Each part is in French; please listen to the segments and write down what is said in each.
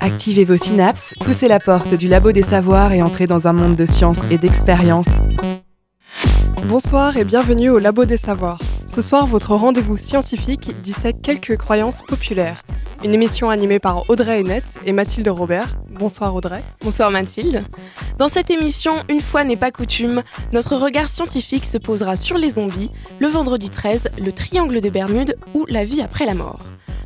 Activez vos synapses, poussez la porte du labo des savoirs et entrez dans un monde de science et d'expérience. Bonsoir et bienvenue au Labo des Savoirs. Ce soir, votre rendez-vous scientifique dissèque quelques croyances populaires. Une émission animée par Audrey Hennette et Mathilde Robert. Bonsoir Audrey. Bonsoir Mathilde. Dans cette émission, une fois n'est pas coutume, notre regard scientifique se posera sur les zombies, le vendredi 13, le triangle des Bermudes ou la vie après la mort.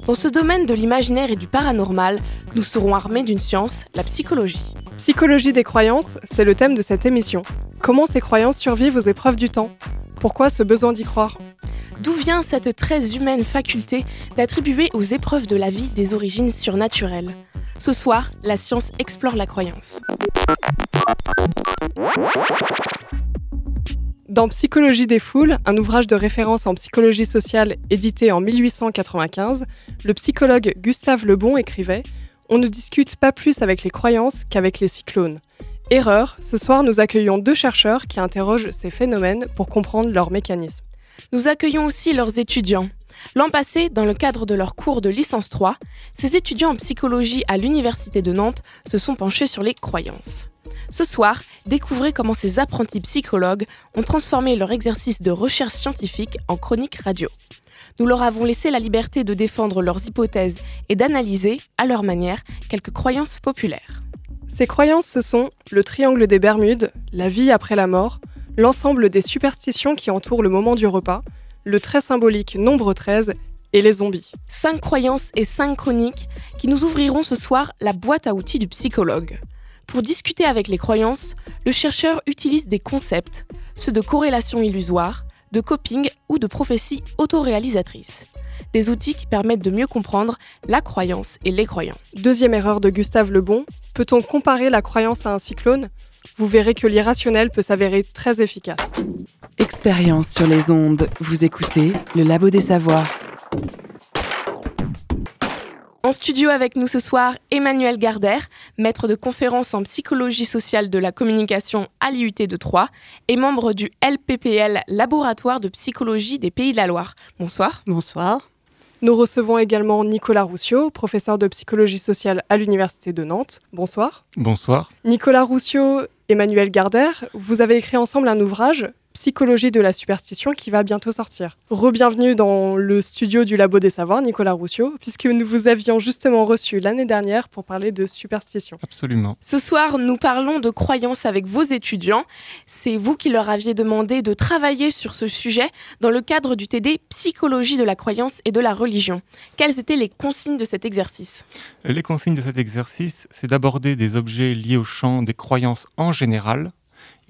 Dans ce domaine de l'imaginaire et du paranormal, nous serons armés d'une science, la psychologie. Psychologie des croyances, c'est le thème de cette émission. Comment ces croyances survivent aux épreuves du temps? Pourquoi ce besoin d'y croire? D'où vient cette très humaine faculté d'attribuer aux épreuves de la vie des origines surnaturelles? Ce soir, la science explore la croyance. Dans Psychologie des foules, un ouvrage de référence en psychologie sociale édité en 1895, le psychologue Gustave Lebon écrivait On ne discute pas plus avec les croyances qu'avec les cyclones. Erreur, ce soir nous accueillons deux chercheurs qui interrogent ces phénomènes pour comprendre leur mécanisme. Nous accueillons aussi leurs étudiants. L'an passé, dans le cadre de leur cours de licence 3, ces étudiants en psychologie à l'Université de Nantes se sont penchés sur les croyances. Ce soir, découvrez comment ces apprentis psychologues ont transformé leur exercice de recherche scientifique en chronique radio. Nous leur avons laissé la liberté de défendre leurs hypothèses et d'analyser, à leur manière, quelques croyances populaires. Ces croyances, ce sont le triangle des Bermudes, la vie après la mort, l'ensemble des superstitions qui entourent le moment du repas, le très symbolique nombre 13 et les zombies. Cinq croyances et cinq chroniques qui nous ouvriront ce soir la boîte à outils du psychologue. Pour discuter avec les croyances, le chercheur utilise des concepts, ceux de corrélation illusoire, de coping ou de prophétie autoréalisatrice. Des outils qui permettent de mieux comprendre la croyance et les croyants. Deuxième erreur de Gustave Lebon, peut-on comparer la croyance à un cyclone? Vous verrez que l'irrationnel peut s'avérer très efficace. Expérience sur les ondes, vous écoutez le Labo des Savoirs. En studio avec nous ce soir, Emmanuel Gardère, maître de conférence en psychologie sociale de la communication à l'IUT de Troyes et membre du LPPL, Laboratoire de psychologie des Pays de la Loire. Bonsoir. Bonsoir. Nous recevons également Nicolas Roussio, professeur de psychologie sociale à l'Université de Nantes. Bonsoir. Bonsoir. Nicolas Roussio, Emmanuel Gardère, vous avez écrit ensemble un ouvrage, Psychologie de la superstition qui va bientôt sortir. Rebienvenue dans le studio du Labo des Savoirs, Nicolas Roussio, puisque nous vous avions justement reçu l'année dernière pour parler de superstition. Absolument. Ce soir, nous parlons de croyances avec vos étudiants. C'est vous qui leur aviez demandé de travailler sur ce sujet dans le cadre du TD Psychologie de la croyance et de la religion. Quelles étaient les consignes de cet exercice? Les consignes de cet exercice, c'est d'aborder des objets liés au champ des croyances en général,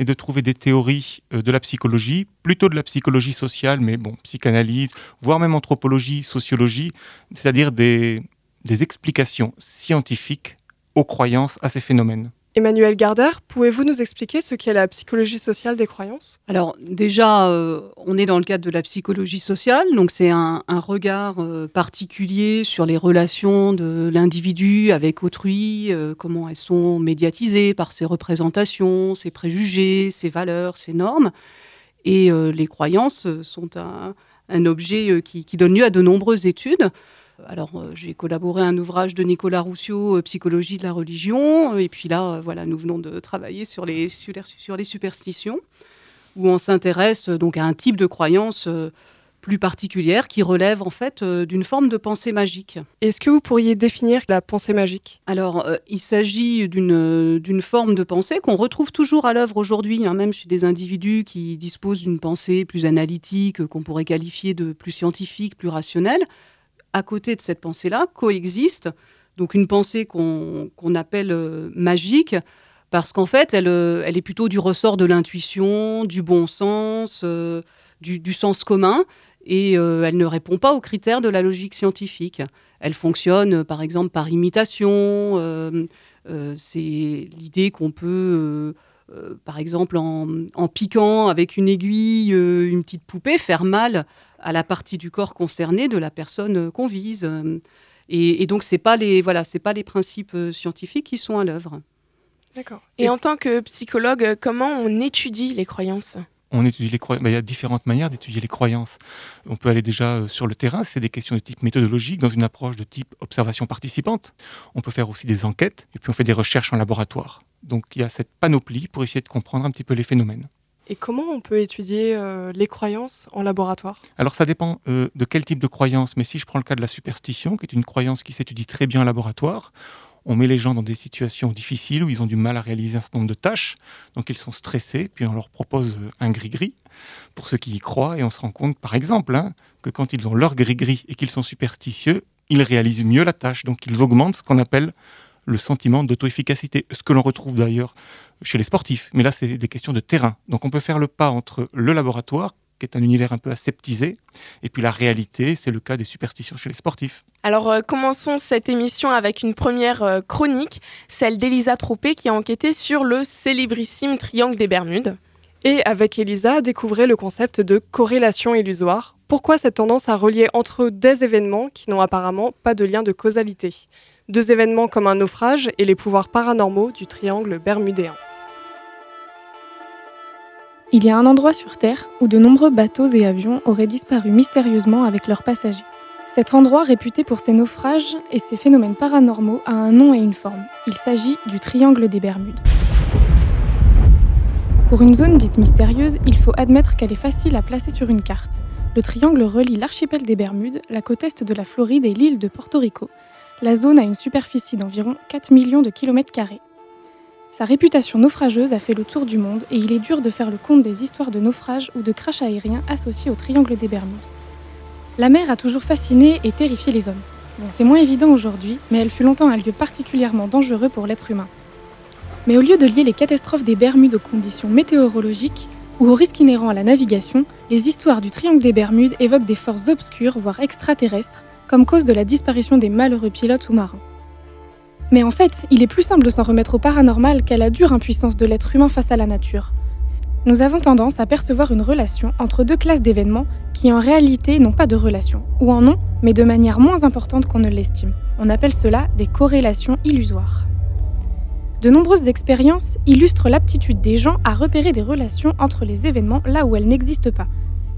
et de trouver des théories euh, de la psychologie, plutôt de la psychologie sociale, mais bon, psychanalyse, voire même anthropologie, sociologie, c'est-à-dire des, des explications scientifiques aux croyances, à ces phénomènes. Emmanuel Gardère, pouvez-vous nous expliquer ce qu'est la psychologie sociale des croyances? Alors déjà, euh, on est dans le cadre de la psychologie sociale, donc c'est un, un, regard euh, particulier sur les relations de l'individu avec autrui, euh, comment elles sont médiatisées par ses représentations, ses préjugés, ses valeurs, ses normes. Et les croyances sont un, objet qui, donne lieu à de nombreuses études. Alors, euh, j'ai collaboré à un ouvrage de Nicolas Roussio, euh, Psychologie de la religion. Et puis là, euh, voilà, nous venons de travailler sur les, sur les, superstitions, où on s'intéresse donc à un type de croyance plus particulière qui relève en fait d'une forme de pensée magique. Est-ce que vous pourriez définir la pensée magique? Alors, euh, il s'agit d'une forme de pensée qu'on retrouve toujours à l'œuvre aujourd'hui, hein, même chez des individus qui disposent d'une pensée plus analytique, qu'on pourrait qualifier de plus scientifique, plus rationnelle, à côté de cette pensée-là coexiste donc une pensée qu'on appelle euh, magique, parce qu'en fait, elle, euh, elle, est plutôt du ressort de l'intuition, du bon sens, euh, du, du, sens commun, et elle ne répond pas aux critères de la logique scientifique. Elle fonctionne, par exemple, par imitation. C'est l'idée qu'on peut... par exemple, en, en, piquant avec une aiguille une petite poupée, faire mal à la partie du corps concernée de la personne euh, qu'on vise. Et, donc, ce n'est pas, les, voilà, pas les principes euh, scientifiques qui sont à l'œuvre. D'accord. Et, en tant que psychologue, comment on étudie les croyances? On étudie les croyances. Ben, il y a différentes manières d'étudier les croyances. On peut aller déjà euh, sur le terrain, c'est des questions de type méthodologique, dans une approche de type observation participante. On peut faire aussi des enquêtes, et puis on fait des recherches en laboratoire. Donc il y a cette panoplie pour essayer de comprendre un petit peu les phénomènes. Et comment on peut étudier euh, les croyances en laboratoire? Alors ça dépend euh, de quel type de croyance, mais si je prends le cas de la superstition, qui est une croyance qui s'étudie très bien en laboratoire, on met les gens dans des situations difficiles où ils ont du mal à réaliser un certain nombre de tâches, donc ils sont stressés, puis on leur propose euh, un gris-gris. Pour ceux qui y croient, et on se rend compte par exemple hein, que quand ils ont leur gris-gris et qu'ils sont superstitieux, ils réalisent mieux la tâche, donc ils augmentent ce qu'on appelle le sentiment d'auto-efficacité, ce que l'on retrouve d'ailleurs chez les sportifs. Mais là, c'est des questions de terrain. Donc on peut faire le pas entre le laboratoire, qui est un univers un peu aseptisé, et puis la réalité, c'est le cas des superstitions chez les sportifs. Alors euh, commençons cette émission avec une première euh, chronique, celle d'Elisa Troupé qui a enquêté sur le célébrissime triangle des Bermudes. Et avec Elisa, découvrez le concept de corrélation illusoire. Pourquoi cette tendance à relier entre eux des événements qui n'ont apparemment pas de lien de causalité? Deux événements comme un naufrage et les pouvoirs paranormaux du triangle bermudéen. Il y a un endroit sur Terre où de nombreux bateaux et avions auraient disparu mystérieusement avec leurs passagers. Cet endroit, réputé pour ses naufrages et ses phénomènes paranormaux, a un nom et une forme. Il s'agit du Triangle des Bermudes. Pour une zone dite mystérieuse, il faut admettre qu'elle est facile à placer sur une carte. Le triangle relie l'archipel des Bermudes, la côte est de la Floride et l'île de Porto Rico. La zone a une superficie d'environ 4 millions de kilomètres carrés. Sa réputation naufrageuse a fait le tour du monde et il est dur de faire le compte des histoires de naufrages ou de crash aériens associés au triangle des Bermudes. La mer a toujours fasciné et terrifié les hommes. C'est moins évident aujourd'hui, mais elle fut longtemps un lieu particulièrement dangereux pour l'être humain. Mais au lieu de lier les catastrophes des Bermudes aux conditions météorologiques ou aux risques inhérents à la navigation, les histoires du triangle des Bermudes évoquent des forces obscures, voire extraterrestres, comme cause de la disparition des malheureux pilotes ou marins. Mais en fait, il est plus simple de s'en remettre au paranormal qu'à la dure impuissance de l'être humain face à la nature. Nous avons tendance à percevoir une relation entre deux classes d'événements qui en réalité n'ont pas de relation, ou en ont, mais de manière moins importante qu'on ne l'estime. On appelle cela des corrélations illusoires. De nombreuses expériences illustrent l'aptitude des gens à repérer des relations entre les événements là où elles n'existent pas.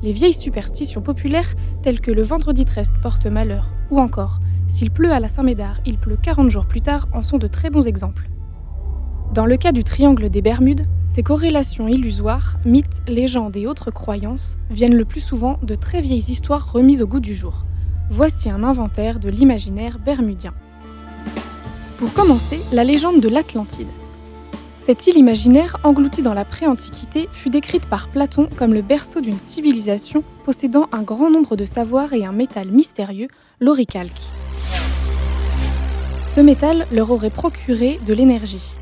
Les vieilles superstitions populaires telles que le vendredi 13 porte malheur, ou encore s'il pleut à la Saint-Médard, il pleut 40 jours plus tard en sont de très bons exemples. Dans le cas du triangle des Bermudes, ces corrélations illusoires, mythes, légendes et autres croyances viennent le plus souvent de très vieilles histoires remises au goût du jour. Voici un inventaire de l'imaginaire bermudien. Pour commencer, la légende de l'Atlantide. Cette île imaginaire, engloutie dans la pré-antiquité, fut décrite par Platon comme le berceau d'une civilisation possédant un grand nombre de savoirs et un métal mystérieux, l'oricalque. Ce métal leur aurait procuré de l'énergie.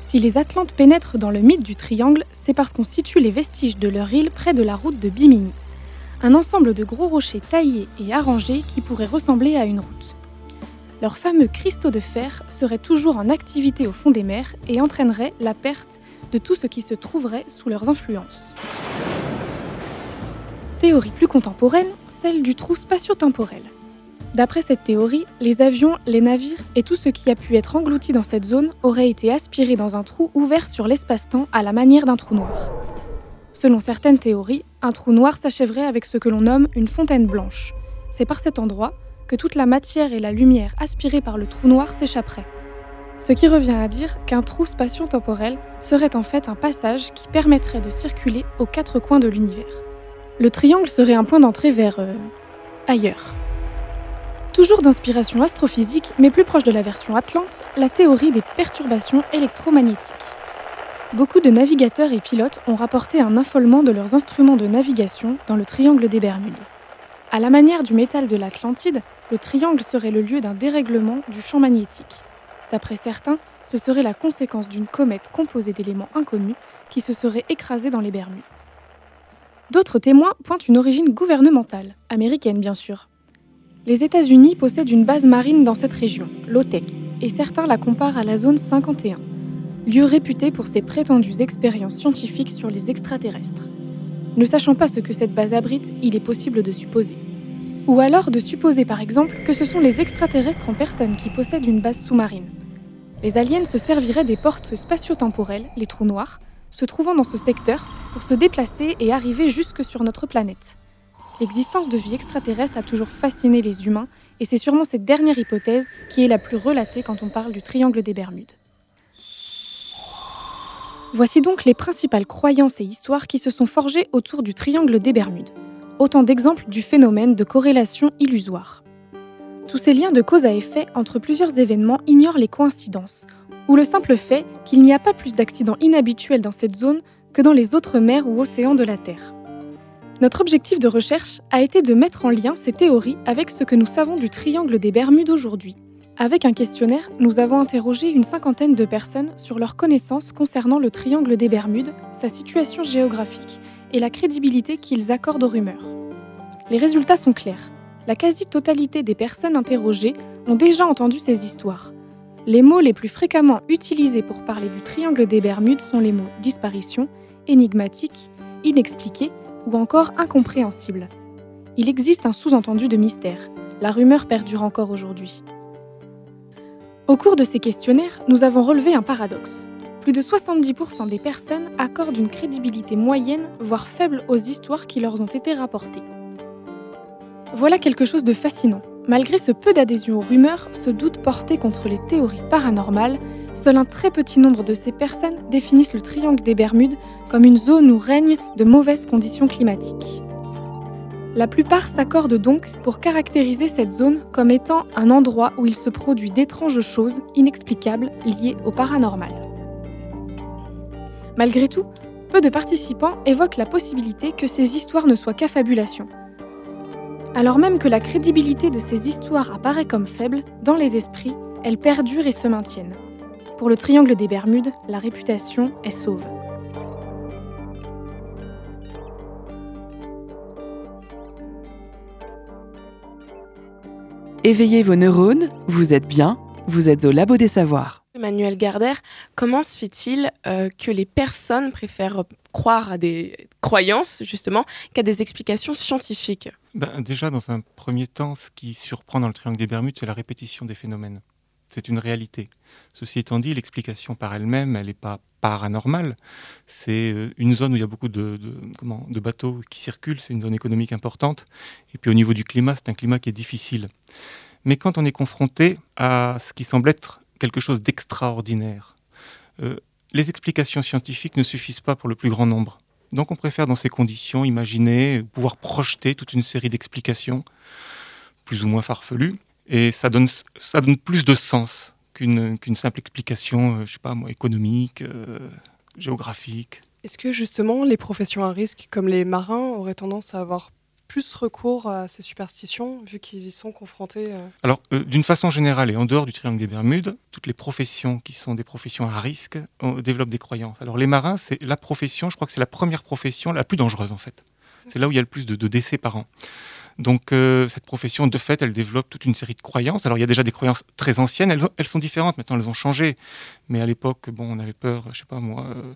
Si les Atlantes pénètrent dans le mythe du triangle, c'est parce qu'on situe les vestiges de leur île près de la route de Bimini, un ensemble de gros rochers taillés et arrangés qui pourraient ressembler à une route. Leurs fameux cristaux de fer seraient toujours en activité au fond des mers et entraîneraient la perte de tout ce qui se trouverait sous leurs influences. Théorie plus contemporaine, celle du trou spatio-temporel. D'après cette théorie, les avions, les navires et tout ce qui a pu être englouti dans cette zone aurait été aspiré dans un trou ouvert sur l'espace-temps à la manière d'un trou noir. Selon certaines théories, un trou noir s'achèverait avec ce que l'on nomme une fontaine blanche. C'est par cet endroit que toute la matière et la lumière aspirée par le trou noir s'échapperaient. Ce qui revient à dire qu'un trou spatio-temporel serait en fait un passage qui permettrait de circuler aux quatre coins de l'univers. Le triangle serait un point d'entrée vers... Euh, ailleurs. Toujours d'inspiration astrophysique, mais plus proche de la version Atlante, la théorie des perturbations électromagnétiques. Beaucoup de navigateurs et pilotes ont rapporté un affolement de leurs instruments de navigation dans le triangle des Bermudes. À la manière du métal de l'Atlantide, le triangle serait le lieu d'un dérèglement du champ magnétique. D'après certains, ce serait la conséquence d'une comète composée d'éléments inconnus qui se serait écrasée dans les Bermudes. D'autres témoins pointent une origine gouvernementale, américaine bien sûr, les États-Unis possèdent une base marine dans cette région, l'OTEC, et certains la comparent à la zone 51, lieu réputé pour ses prétendues expériences scientifiques sur les extraterrestres. Ne sachant pas ce que cette base abrite, il est possible de supposer. Ou alors de supposer par exemple que ce sont les extraterrestres en personne qui possèdent une base sous-marine. Les aliens se serviraient des portes spatio-temporelles, les trous noirs, se trouvant dans ce secteur pour se déplacer et arriver jusque sur notre planète. L'existence de vie extraterrestre a toujours fasciné les humains et c'est sûrement cette dernière hypothèse qui est la plus relatée quand on parle du triangle des Bermudes. Voici donc les principales croyances et histoires qui se sont forgées autour du triangle des Bermudes. Autant d'exemples du phénomène de corrélation illusoire. Tous ces liens de cause à effet entre plusieurs événements ignorent les coïncidences, ou le simple fait qu'il n'y a pas plus d'accidents inhabituels dans cette zone que dans les autres mers ou océans de la Terre. Notre objectif de recherche a été de mettre en lien ces théories avec ce que nous savons du triangle des Bermudes aujourd'hui. Avec un questionnaire, nous avons interrogé une cinquantaine de personnes sur leurs connaissances concernant le triangle des Bermudes, sa situation géographique et la crédibilité qu'ils accordent aux rumeurs. Les résultats sont clairs. La quasi-totalité des personnes interrogées ont déjà entendu ces histoires. Les mots les plus fréquemment utilisés pour parler du triangle des Bermudes sont les mots disparition, énigmatique, inexpliqué ou encore incompréhensible. Il existe un sous-entendu de mystère. La rumeur perdure encore aujourd'hui. Au cours de ces questionnaires, nous avons relevé un paradoxe. Plus de 70% des personnes accordent une crédibilité moyenne, voire faible, aux histoires qui leur ont été rapportées. Voilà quelque chose de fascinant. Malgré ce peu d'adhésion aux rumeurs, ce doute porté contre les théories paranormales, seul un très petit nombre de ces personnes définissent le triangle des Bermudes comme une zone où règnent de mauvaises conditions climatiques. La plupart s'accordent donc pour caractériser cette zone comme étant un endroit où il se produit d'étranges choses inexplicables liées au paranormal. Malgré tout, peu de participants évoquent la possibilité que ces histoires ne soient qu'affabulations. Alors même que la crédibilité de ces histoires apparaît comme faible, dans les esprits, elles perdurent et se maintiennent. Pour le triangle des Bermudes, la réputation est sauve. Éveillez vos neurones, vous êtes bien, vous êtes au Labo des Savoirs. Emmanuel Gardère, comment se fait-il euh, que les personnes préfèrent croire à des croyances, justement, qu'à des explications scientifiques? Ben, Déjà, dans un premier temps, ce qui surprend dans le triangle des Bermudes, c'est la répétition des phénomènes. C'est une réalité. Ceci étant dit, l'explication par elle-même, elle n'est pas paranormale. C'est euh, une zone où il y a beaucoup de, comment, de bateaux qui circulent, c'est une zone économique importante. Et puis au niveau du climat, c'est un climat qui est difficile. Mais quand on est confronté à ce qui semble être quelque chose d'extraordinaire, euh, les explications scientifiques ne suffisent pas pour le plus grand nombre. Donc on préfère dans ces conditions imaginer, pouvoir projeter toute une série d'explications, plus ou moins farfelues, et ça donne, ça donne plus de sens qu'une simple explication, euh, je sais pas moi, économique, euh, géographique. Est-ce que justement les professions à risque comme les marins auraient tendance à avoir plus recours à ces superstitions vu qu'ils y sont confrontés euh Alors, d'une façon générale et en dehors du triangle des Bermudes, toutes les professions qui sont des professions à risque développent des croyances. Alors, les marins, c'est la profession, je crois que c'est la première profession la plus dangereuse en fait. C'est là où il y a le plus de, de décès par an. Donc euh, cette profession, de fait, elle développe toute une série de croyances. Alors il y a déjà des croyances très anciennes, elles, sont différentes, maintenant elles ont changé. Mais à l'époque, on avait peur, je sais pas moi, euh,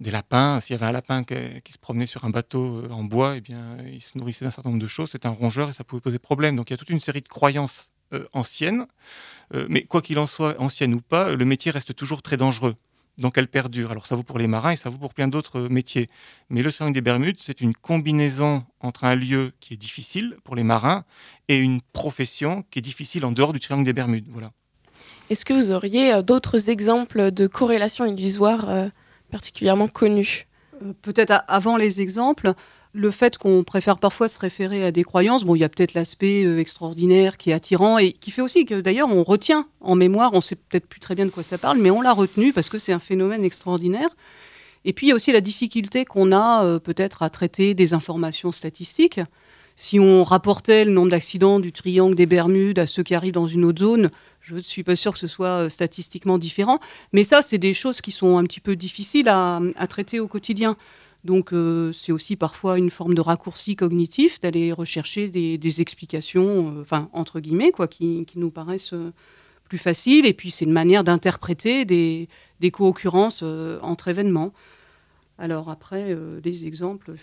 des lapins. S'il y avait un lapin qui, se promenait sur un bateau euh, en bois, eh bien, il se nourrissait d'un certain nombre de choses. C'était un rongeur et ça pouvait poser problème. Donc il y a toute une série de croyances anciennes. mais quoi qu'il en soit, ancienne ou pas, le métier reste toujours très dangereux donc elle perdure. Alors ça vaut pour les marins et ça vaut pour plein d'autres euh, métiers. Mais le triangle des Bermudes, c'est une combinaison entre un lieu qui est difficile pour les marins et une profession qui est difficile en dehors du triangle des Bermudes. Voilà. Est-ce que vous auriez euh, d'autres exemples de corrélations illusoires euh, particulièrement connues? Peut-être avant les exemples, le fait qu'on préfère parfois se référer à des croyances, bon, il y a peut-être l'aspect euh, extraordinaire qui est attirant et qui fait aussi que d'ailleurs on retient en mémoire, on sait peut-être plus très bien de quoi ça parle, mais on l'a retenu parce que c'est un phénomène extraordinaire. Et puis il y a aussi la difficulté qu'on a euh, peut-être à traiter des informations statistiques. Si on rapportait le nombre d'accidents du triangle des Bermudes à ceux qui arrivent dans une autre zone, je ne suis pas sûr que ce soit euh, statistiquement différent. Mais ça, c'est des choses qui sont un petit peu difficiles à traiter au quotidien. Donc euh, c'est aussi parfois une forme de raccourci cognitif d'aller rechercher des, explications, euh, enfin entre guillemets, quoi, qui, nous paraissent euh, plus faciles. Et puis c'est une manière d'interpréter des, co-occurrences entre événements. Alors après, des exemples.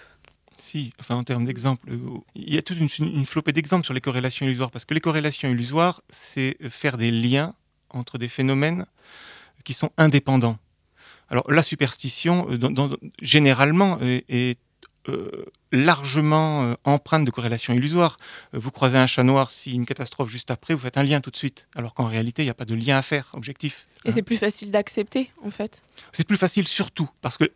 Si, enfin en termes d'exemples, il y a toute une flopée d'exemples sur les corrélations illusoires, parce que les corrélations illusoires, c'est faire des liens entre des phénomènes qui sont indépendants. Alors la superstition, euh, généralement, est, euh, largement empreinte de corrélation illusoire. vous croisez un chat noir, si une catastrophe juste après, vous faites un lien tout de suite, alors qu'en réalité, il n'y a pas de lien à faire, objectif. Et c'est plus facile d'accepter, en fait C'est plus facile surtout, parce que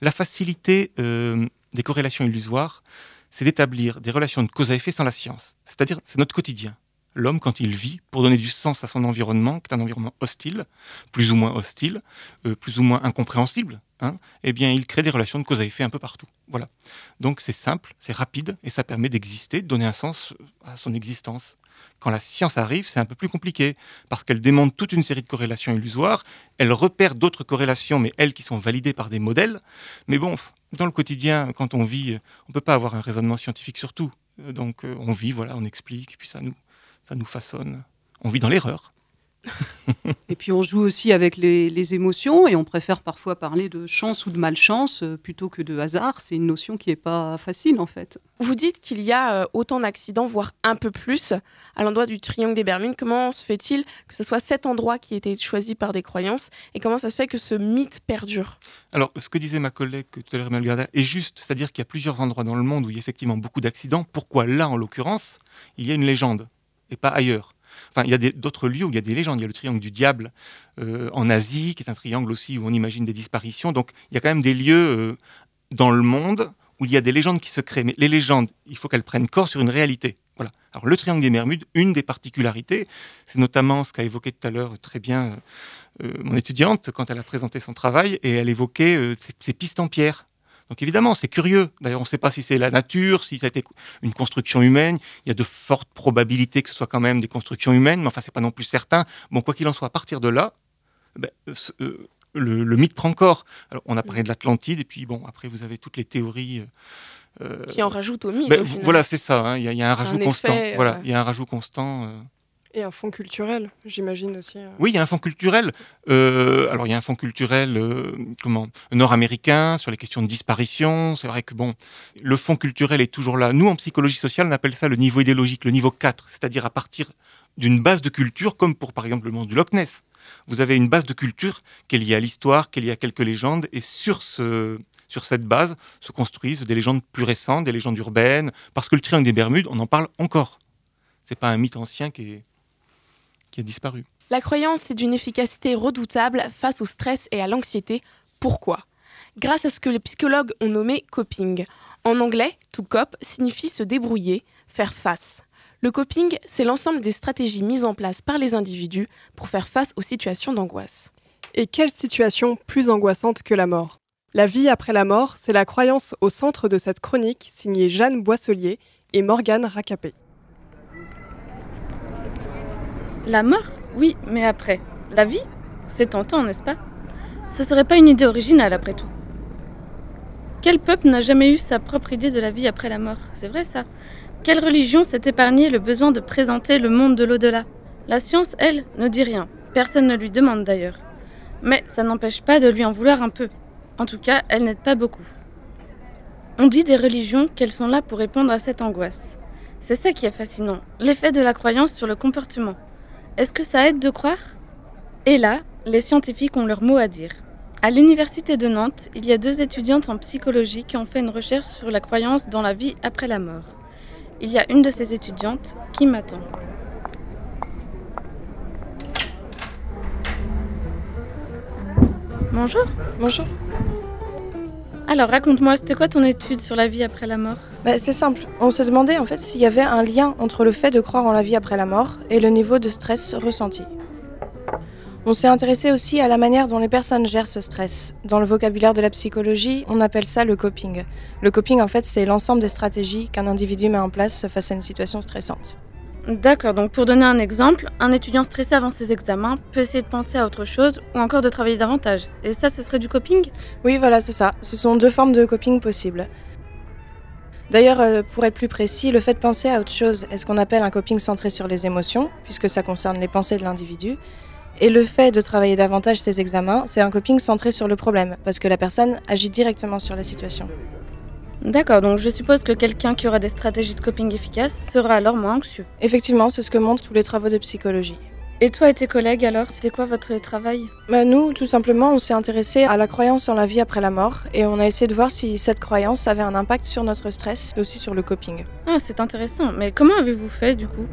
la facilité des corrélations illusoires, c'est d'établir des relations de cause à effet sans la science. C'est-à-dire, c'est notre quotidien l'homme, quand il vit, pour donner du sens à son environnement, qui est un environnement hostile, plus ou moins hostile, euh, plus ou moins incompréhensible, hein, eh bien, il crée des relations de cause à effet un peu partout. Voilà. Donc, c'est simple, c'est rapide, et ça permet d'exister, de donner un sens à son existence. Quand la science arrive, c'est un peu plus compliqué, parce qu'elle démontre toute une série de corrélations illusoires, elle repère d'autres corrélations, mais elles qui sont validées par des modèles. Mais bon, dans le quotidien, quand on vit, on ne peut pas avoir un raisonnement scientifique sur tout. Donc, euh, on vit, voilà, on explique, et puis ça nous, ça nous façonne. On vit dans l'erreur. et puis on joue aussi avec les, émotions et on préfère parfois parler de chance ou de malchance euh, plutôt que de hasard. C'est une notion qui n'est pas facile en fait. Vous dites qu'il y a euh, autant d'accidents, voire un peu plus, à l'endroit du triangle des Bermudes. Comment se fait-il que ce soit cet endroit qui ait été choisi par des croyances et comment ça se fait que ce mythe perdure? Alors, ce que disait ma collègue tout à l'heure, est juste, c'est-à-dire qu'il y a plusieurs endroits dans le monde où il y a effectivement beaucoup d'accidents. Pourquoi là, en l'occurrence, il y a une légende? Et pas ailleurs. Enfin, il y a d'autres lieux où il y a des légendes. Il y a le triangle du diable euh, en Asie, qui est un triangle aussi où on imagine des disparitions. Donc, il y a quand même des lieux euh, dans le monde où il y a des légendes qui se créent. Mais les légendes, il faut qu'elles prennent corps sur une réalité. Voilà. Alors, le triangle des Bermudes, une des particularités, c'est notamment ce qu'a évoqué tout à l'heure très bien euh, mon étudiante quand elle a présenté son travail, et elle évoquait ces pistes en pierre. Donc évidemment, c'est curieux. D'ailleurs, on ne sait pas si c'est la nature, si ça a été une construction humaine. Il y a de fortes probabilités que ce soit quand même des constructions humaines, mais enfin, c'est pas non plus certain. Bon, quoi qu'il en soit, à partir de là, ben, euh, le, mythe prend corps. Alors, on a parlé de l'Atlantide, et puis bon, après, vous avez toutes les théories. Euh, qui en rajoutent au mythe. Ben, voilà, c'est ça. Hein. Il y, a un rajout constant. Voilà, il y a un rajout constant. Et un fonds culturel, j'imagine aussi. Euh. Oui, il y a un fonds culturel. Euh, alors, il y a un fonds culturel euh, nord-américain sur les questions de disparition. C'est vrai que bon, le fonds culturel est toujours là. Nous, en psychologie sociale, on appelle ça le niveau idéologique, le niveau 4, c'est-à-dire à partir d'une base de culture, comme pour par exemple le monde du Loch Ness. Vous avez une base de culture qui est liée à l'histoire, qui est liée à quelques légendes, et sur, ce, sur cette base se construisent des légendes plus récentes, des légendes urbaines, parce que le triangle des Bermudes, on en parle encore. C'est pas un mythe ancien qui est, qui a disparu. La croyance est d'une efficacité redoutable face au stress et à l'anxiété. Pourquoi? Grâce à ce que les psychologues ont nommé coping. En anglais, to cop signifie se débrouiller, faire face. Le coping, c'est l'ensemble des stratégies mises en place par les individus pour faire face aux situations d'angoisse. Et quelle situation plus angoissante que la mort? La vie après la mort, c'est la croyance au centre de cette chronique signée Jeanne Boisselier et Morgane Racapé. La mort Oui, mais après. La vie C'est tentant, n'est-ce pas? Ce serait pas une idée originale, après tout. Quel peuple n'a jamais eu sa propre idée de la vie après la mort? C'est vrai ça. Quelle religion s'est épargnée le besoin de présenter le monde de l'au-delà? La science, elle, ne dit rien. Personne ne lui demande d'ailleurs. Mais ça n'empêche pas de lui en vouloir un peu. En tout cas, elle n'aide pas beaucoup. On dit des religions qu'elles sont là pour répondre à cette angoisse. C'est ça qui est fascinant, l'effet de la croyance sur le comportement. Est-ce que ça aide de croire? Et là, les scientifiques ont leur mot à dire. À l'université de Nantes, il y a deux étudiantes en psychologie qui ont fait une recherche sur la croyance dans la vie après la mort. Il y a une de ces étudiantes qui m'attend. Bonjour. Bonjour. Alors raconte-moi, c'était quoi ton étude sur la vie après la mort? Bah, C'est simple. On s'est demandé en fait s'il y avait un lien entre le fait de croire en la vie après la mort et le niveau de stress ressenti. On s'est intéressé aussi à la manière dont les personnes gèrent ce stress. Dans le vocabulaire de la psychologie, on appelle ça le coping. Le coping, en fait, c'est l'ensemble des stratégies qu'un individu met en place face à une situation stressante. D'accord, donc pour donner un exemple, un étudiant stressé avant ses examens peut essayer de penser à autre chose ou encore de travailler davantage. Et ça, ce serait du coping? Oui, voilà, c'est ça. Ce sont deux formes de coping possibles. D'ailleurs, euh, pour être plus précis, le fait de penser à autre chose est ce qu'on appelle un coping centré sur les émotions, puisque ça concerne les pensées de l'individu. Et le fait de travailler davantage ses examens, c'est un coping centré sur le problème, parce que la personne agit directement sur la situation. D'accord, donc je suppose que quelqu'un qui aura des stratégies de coping efficaces sera alors moins anxieux. Effectivement, c'est ce que montrent tous les travaux de psychologie. Et toi et tes collègues alors, c'était quoi votre travail? Bah, Nous, tout simplement, on s'est intéressé à la croyance en la vie après la mort et on a essayé de voir si cette croyance avait un impact sur notre stress et aussi sur le coping. Ah, c'est intéressant. Mais comment avez-vous fait du coup?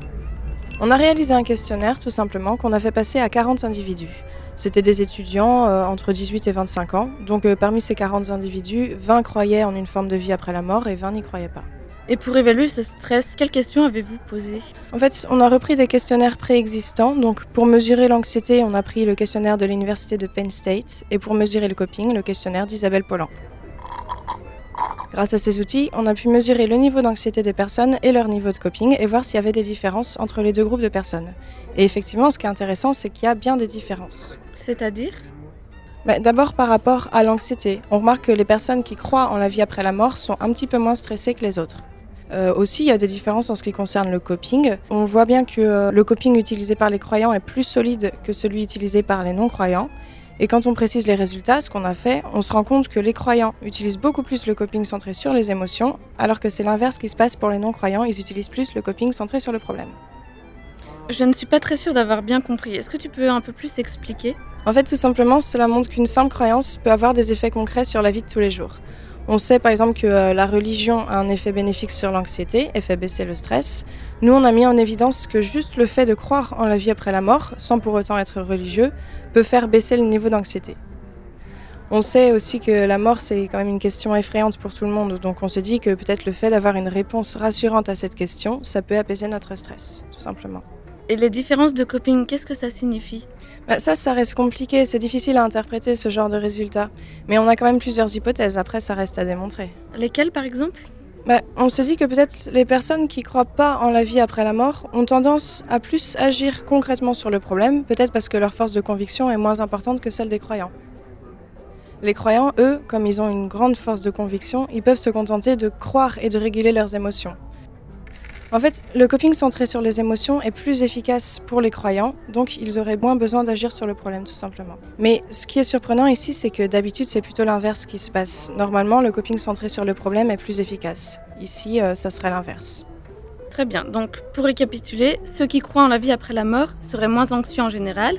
On a réalisé un questionnaire tout simplement qu'on a fait passer à 40 individus. C'était des étudiants euh, entre 18 et 25 ans. Donc euh, parmi ces 40 individus, 20 croyaient en une forme de vie après la mort et 20 n'y croyaient pas. Et pour évaluer ce stress, quelles questions avez-vous posées? En fait, on a repris des questionnaires préexistants. Donc, pour mesurer l'anxiété, on a pris le questionnaire de l'université de Penn State. Et pour mesurer le coping, le questionnaire d'Isabelle Pollan. Grâce à ces outils, on a pu mesurer le niveau d'anxiété des personnes et leur niveau de coping et voir s'il y avait des différences entre les deux groupes de personnes. Et effectivement, ce qui est intéressant, c'est qu'il y a bien des différences. C'est-à-dire bah, D'abord par rapport à l'anxiété. On remarque que les personnes qui croient en la vie après la mort sont un petit peu moins stressées que les autres. Euh, aussi, il y a des différences en ce qui concerne le coping. On voit bien que euh, le coping utilisé par les croyants est plus solide que celui utilisé par les non-croyants. Et quand on précise les résultats, ce qu'on a fait, on se rend compte que les croyants utilisent beaucoup plus le coping centré sur les émotions, alors que c'est l'inverse qui se passe pour les non-croyants, ils utilisent plus le coping centré sur le problème. Je ne suis pas très sûre d'avoir bien compris. Est-ce que tu peux un peu plus expliquer? En fait, tout simplement, cela montre qu'une simple croyance peut avoir des effets concrets sur la vie de tous les jours. On sait par exemple que euh, la religion a un effet bénéfique sur l'anxiété et fait baisser le stress. Nous, on a mis en évidence que juste le fait de croire en la vie après la mort, sans pour autant être religieux, peut faire baisser le niveau d'anxiété. On sait aussi que la mort, c'est quand même une question effrayante pour tout le monde, donc on se dit que peut-être le fait d'avoir une réponse rassurante à cette question, ça peut apaiser notre stress, tout simplement. Et les différences de coping, qu'est-ce que ça signifie? Bah, Ça, ça reste compliqué, c'est difficile à interpréter ce genre de résultats. Mais on a quand même plusieurs hypothèses, après ça reste à démontrer. Lesquelles par exemple? Bah, On se dit que peut-être les personnes qui croient pas en la vie après la mort ont tendance à plus agir concrètement sur le problème, peut-être parce que leur force de conviction est moins importante que celle des croyants. Les croyants, eux, comme ils ont une grande force de conviction, ils peuvent se contenter de croire et de réguler leurs émotions. En fait, le coping centré sur les émotions est plus efficace pour les croyants, donc ils auraient moins besoin d'agir sur le problème tout simplement. Mais ce qui est surprenant ici, c'est que d'habitude c'est plutôt l'inverse qui se passe. Normalement, le coping centré sur le problème est plus efficace. Ici, euh, ça serait l'inverse. Très bien, donc pour récapituler, ceux qui croient en la vie après la mort seraient moins anxieux en général,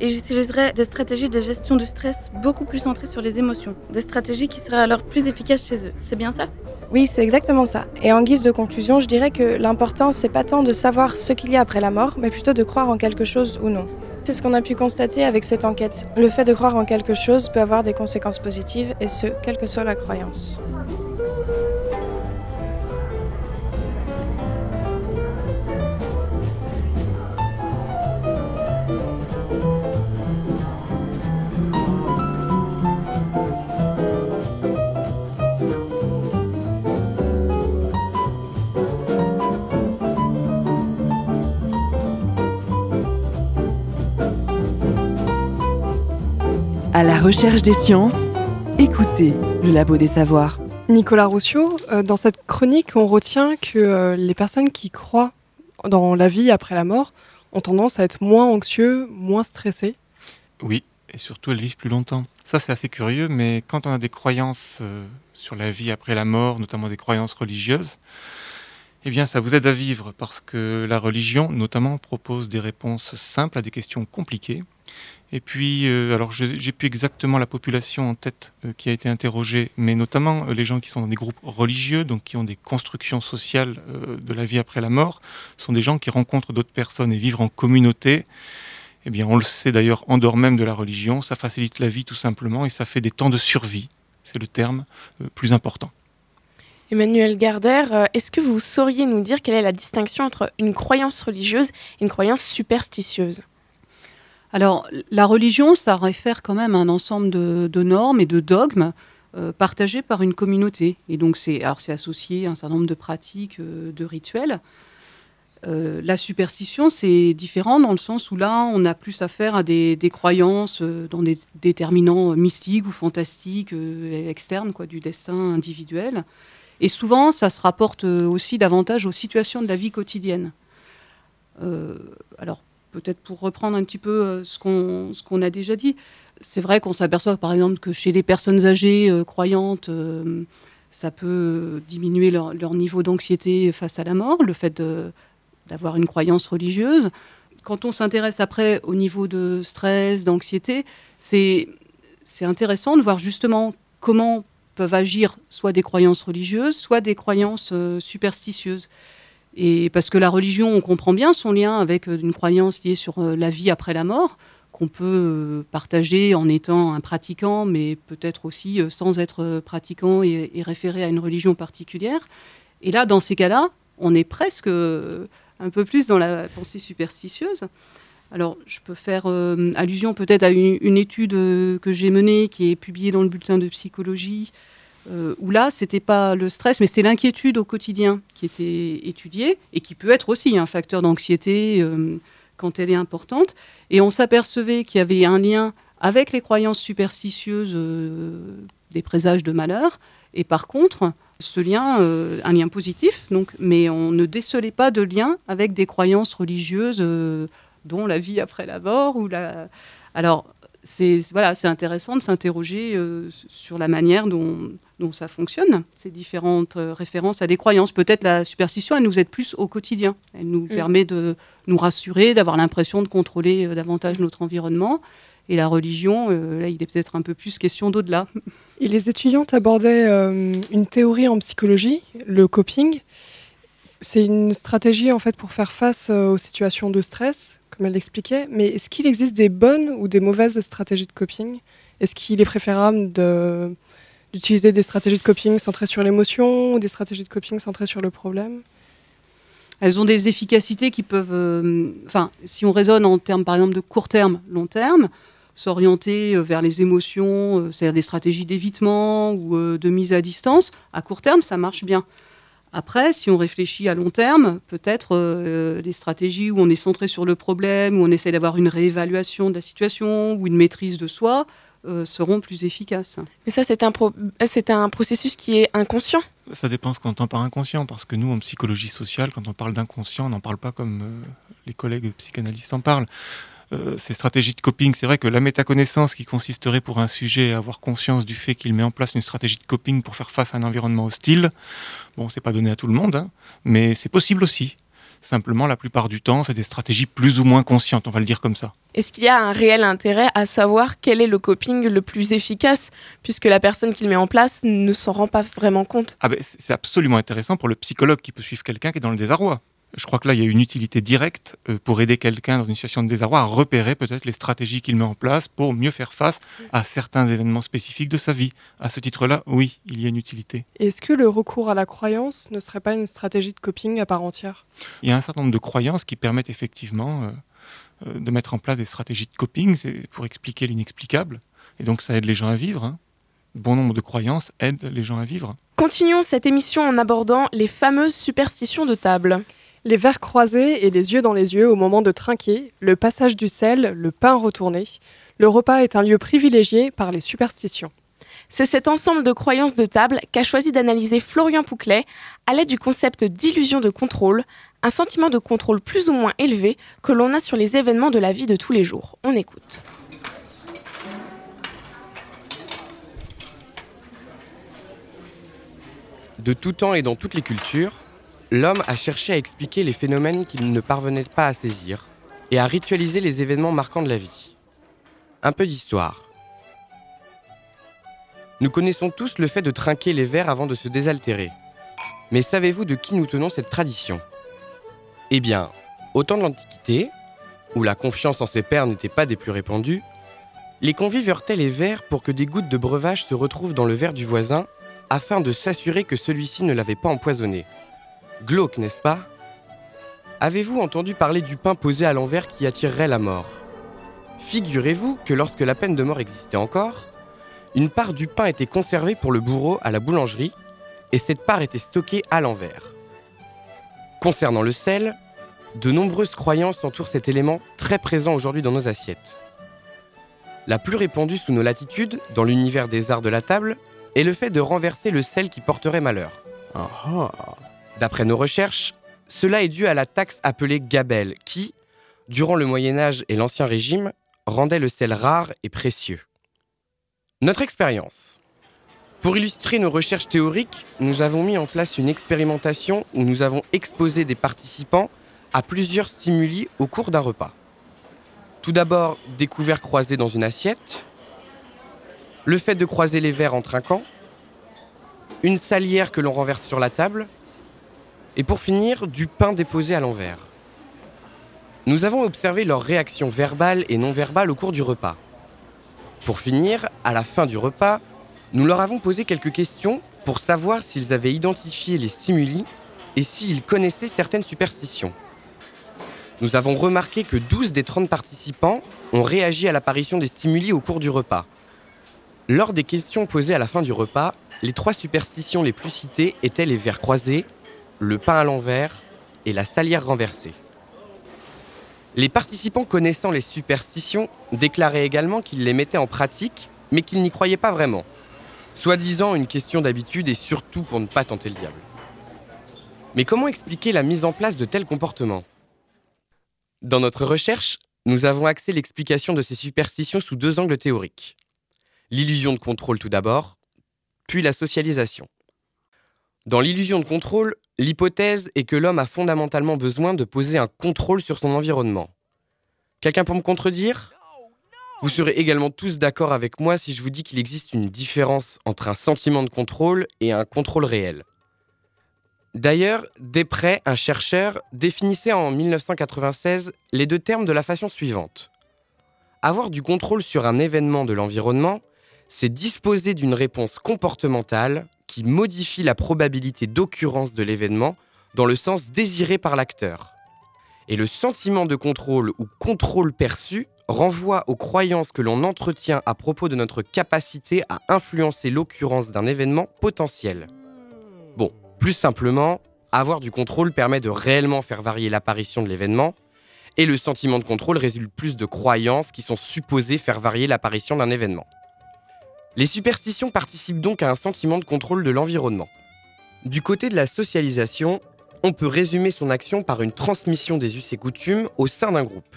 et j'utiliserai des stratégies de gestion du stress beaucoup plus centrées sur les émotions, des stratégies qui seraient alors plus efficaces chez eux. C'est bien ça? Oui, c'est exactement ça. Et en guise de conclusion, je dirais que l'important, c'est pas tant de savoir ce qu'il y a après la mort, mais plutôt de croire en quelque chose ou non. C'est ce qu'on a pu constater avec cette enquête. Le fait de croire en quelque chose peut avoir des conséquences positives, et ce, quelle que soit la croyance. Recherche des sciences, écoutez le Labo des Savoirs. Nicolas Roussio, euh, dans cette chronique, on retient que euh, les personnes qui croient dans la vie après la mort ont tendance à être moins anxieux, moins stressés. Oui, et surtout elles vivent plus longtemps. Ça c'est assez curieux, mais quand on a des croyances euh, sur la vie après la mort, notamment des croyances religieuses, eh bien ça vous aide à vivre parce que la religion notamment propose des réponses simples à des questions compliquées et puis, euh, alors j'ai plus exactement la population en tête euh, qui a été interrogée, mais notamment euh, les gens qui sont dans des groupes religieux, donc qui ont des constructions sociales de la vie après la mort, sont des gens qui rencontrent d'autres personnes et vivre en communauté. Eh bien, on le sait d'ailleurs en dehors même de la religion, ça facilite la vie tout simplement et ça fait des temps de survie. C'est le terme plus important. Emmanuel Gardère, est-ce que vous sauriez nous dire quelle est la distinction entre une croyance religieuse et une croyance superstitieuse? Alors, la religion, ça réfère quand même à un ensemble de, normes et de dogmes euh, partagés par une communauté. Et donc, c'est associé à un certain nombre de pratiques, euh, de rituels. Euh, la superstition, c'est différent dans le sens où là, on a plus affaire à des, croyances dans des déterminants mystiques ou fantastiques externes quoi, du destin individuel. Et souvent, ça se rapporte aussi davantage aux situations de la vie quotidienne. alors, peut-être pour reprendre un petit peu euh, ce qu'on a déjà dit, c'est vrai qu'on s'aperçoit par exemple que chez les personnes âgées euh, croyantes, euh, ça peut diminuer leur, niveau d'anxiété face à la mort, le fait d'avoir une croyance religieuse. quand on s'intéresse après au niveau de stress, d'anxiété, c'est intéressant de voir justement comment peuvent agir soit des croyances religieuses, soit des croyances superstitieuses. Et parce que la religion, on comprend bien son lien avec euh, une croyance liée sur euh, la vie après la mort, qu'on peut partager en étant un pratiquant, mais peut-être aussi sans être pratiquant et, et référé à une religion particulière. Et là, dans ces cas-là, on est presque un peu plus dans la pensée superstitieuse. Alors, je peux faire euh, allusion peut-être à une, étude euh, que j'ai menée, qui est publiée dans le bulletin de psychologie, euh, où là, c'était pas le stress, mais c'était l'inquiétude au quotidien qui était étudiée et qui peut être aussi un facteur d'anxiété quand elle est importante. Et on s'apercevait qu'il y avait un lien avec les croyances superstitieuses des présages de malheur. Et par contre, ce lien, un lien positif, donc, mais on ne décelait pas de lien avec des croyances religieuses dont la vie après la mort ou la. Alors c'est voilà, intéressant de s'interroger euh, sur la manière dont, dont, ça fonctionne, ces différentes euh, références à des croyances. Peut-être la superstition, elle nous aide plus au quotidien. Elle nous mm. permet de nous rassurer, d'avoir l'impression de contrôler euh, davantage notre environnement. Et la religion, là, il est peut-être un peu plus question d'au-delà. Et les étudiants abordaient une théorie en psychologie, le coping. C'est une stratégie en fait pour faire face aux situations de stress comme elle l'expliquait, mais est-ce qu'il existe des bonnes ou des mauvaises stratégies de coping? Est-ce qu'il est préférable d'utiliser des stratégies de coping centrées sur l'émotion ou des stratégies de coping centrées sur le problème? Elles ont des efficacités qui peuvent, euh, si on raisonne en termes par exemple de court terme, long terme, s'orienter euh, vers les émotions, euh, c'est-à-dire des stratégies d'évitement ou de mise à distance, à court terme, ça marche bien. Après, si on réfléchit à long terme, peut-être euh, les stratégies où on est centré sur le problème, où on essaie d'avoir une réévaluation de la situation ou une maîtrise de soi, euh, seront plus efficaces. Mais ça, c'est un, un processus qui est inconscient Ça dépend ce qu'on entend par inconscient, parce que nous, en psychologie sociale, quand on parle d'inconscient, on n'en parle pas comme euh, les collègues psychanalystes en parlent. Euh, ces stratégies de coping. C'est vrai que la métaconnaissance qui consisterait pour un sujet à avoir conscience du fait qu'il met en place une stratégie de coping pour faire face à un environnement hostile, bon, c'est pas donné à tout le monde, hein, mais c'est possible aussi. Simplement, la plupart du temps, c'est des stratégies plus ou moins conscientes, on va le dire comme ça. Est-ce qu'il y a un réel intérêt à savoir quel est le coping le plus efficace, puisque la personne qui le met en place ne s'en rend pas vraiment compte? Ah ben, C'est absolument intéressant pour le psychologue qui peut suivre quelqu'un qui est dans le désarroi je crois que là, il y a une utilité directe euh, pour aider quelqu'un dans une situation de désarroi à repérer peut-être les stratégies qu'il met en place pour mieux faire face à certains événements spécifiques de sa vie. À ce titre-là, oui, il y a une utilité. Est-ce que le recours à la croyance ne serait pas une stratégie de coping à part entière? Il y a un certain nombre de croyances qui permettent effectivement euh, euh, de mettre en place des stratégies de coping pour expliquer l'inexplicable. Et donc, ça aide les gens à vivre. Hein. Bon nombre de croyances aident les gens à vivre. Continuons cette émission en abordant les fameuses superstitions de table. Les verres croisés et les yeux dans les yeux au moment de trinquer, le passage du sel, le pain retourné, le repas est un lieu privilégié par les superstitions. C'est cet ensemble de croyances de table qu'a choisi d'analyser Florian Pouclet à l'aide du concept d'illusion de contrôle, un sentiment de contrôle plus ou moins élevé que l'on a sur les événements de la vie de tous les jours. On écoute. De tout temps et dans toutes les cultures, l'homme a cherché à expliquer les phénomènes qu'il ne parvenait pas à saisir et à ritualiser les événements marquants de la vie. Un peu d'histoire. Nous connaissons tous le fait de trinquer les verres avant de se désaltérer. Mais savez-vous de qui nous tenons cette tradition? Eh bien, au temps de l'Antiquité, où la confiance en ses pairs n'était pas des plus répandues, les convives heurtaient les verres pour que des gouttes de breuvage se retrouvent dans le verre du voisin afin de s'assurer que celui-ci ne l'avait pas empoisonné. Glauque, n'est-ce pas? Avez-vous entendu parler du pain posé à l'envers qui attirerait la mort? Figurez-vous que lorsque la peine de mort existait encore, une part du pain était conservée pour le bourreau à la boulangerie et cette part était stockée à l'envers. Concernant le sel, de nombreuses croyances entourent cet élément très présent aujourd'hui dans nos assiettes. La plus répandue sous nos latitudes, dans l'univers des arts de la table, est le fait de renverser le sel qui porterait malheur. Ah ah. D'après nos recherches, cela est dû à la taxe appelée gabelle qui, durant le Moyen Âge et l'Ancien Régime, rendait le sel rare et précieux. Notre expérience. Pour illustrer nos recherches théoriques, nous avons mis en place une expérimentation où nous avons exposé des participants à plusieurs stimuli au cours d'un repas. Tout d'abord, des couverts croisés dans une assiette, le fait de croiser les verres en trinquant, une salière que l'on renverse sur la table, et pour finir, du pain déposé à l'envers. Nous avons observé leurs réactions verbales et non verbales au cours du repas. Pour finir, à la fin du repas, nous leur avons posé quelques questions pour savoir s'ils avaient identifié les stimuli et s'ils connaissaient certaines superstitions. Nous avons remarqué que 12 des 30 participants ont réagi à l'apparition des stimuli au cours du repas. Lors des questions posées à la fin du repas, les trois superstitions les plus citées étaient les verres croisés, le pain à l'envers et la salière renversée. Les participants connaissant les superstitions déclaraient également qu'ils les mettaient en pratique, mais qu'ils n'y croyaient pas vraiment. Soi-disant une question d'habitude et surtout pour ne pas tenter le diable. Mais comment expliquer la mise en place de tels comportements? Dans notre recherche, nous avons axé l'explication de ces superstitions sous deux angles théoriques. L'illusion de contrôle tout d'abord, puis la socialisation. Dans l'illusion de contrôle, l'hypothèse est que l'homme a fondamentalement besoin de poser un contrôle sur son environnement. Quelqu'un pour me contredire? Vous serez également tous d'accord avec moi si je vous dis qu'il existe une différence entre un sentiment de contrôle et un contrôle réel. D'ailleurs, Després, un chercheur, définissait en 1996 les deux termes de la façon suivante. Avoir du contrôle sur un événement de l'environnement, c'est disposer d'une réponse comportementale qui modifie la probabilité d'occurrence de l'événement dans le sens désiré par l'acteur. Et le sentiment de contrôle ou contrôle perçu renvoie aux croyances que l'on entretient à propos de notre capacité à influencer l'occurrence d'un événement potentiel. Bon, plus simplement, avoir du contrôle permet de réellement faire varier l'apparition de l'événement, et le sentiment de contrôle résulte plus de croyances qui sont supposées faire varier l'apparition d'un événement. Les superstitions participent donc à un sentiment de contrôle de l'environnement. Du côté de la socialisation, on peut résumer son action par une transmission des us et coutumes au sein d'un groupe.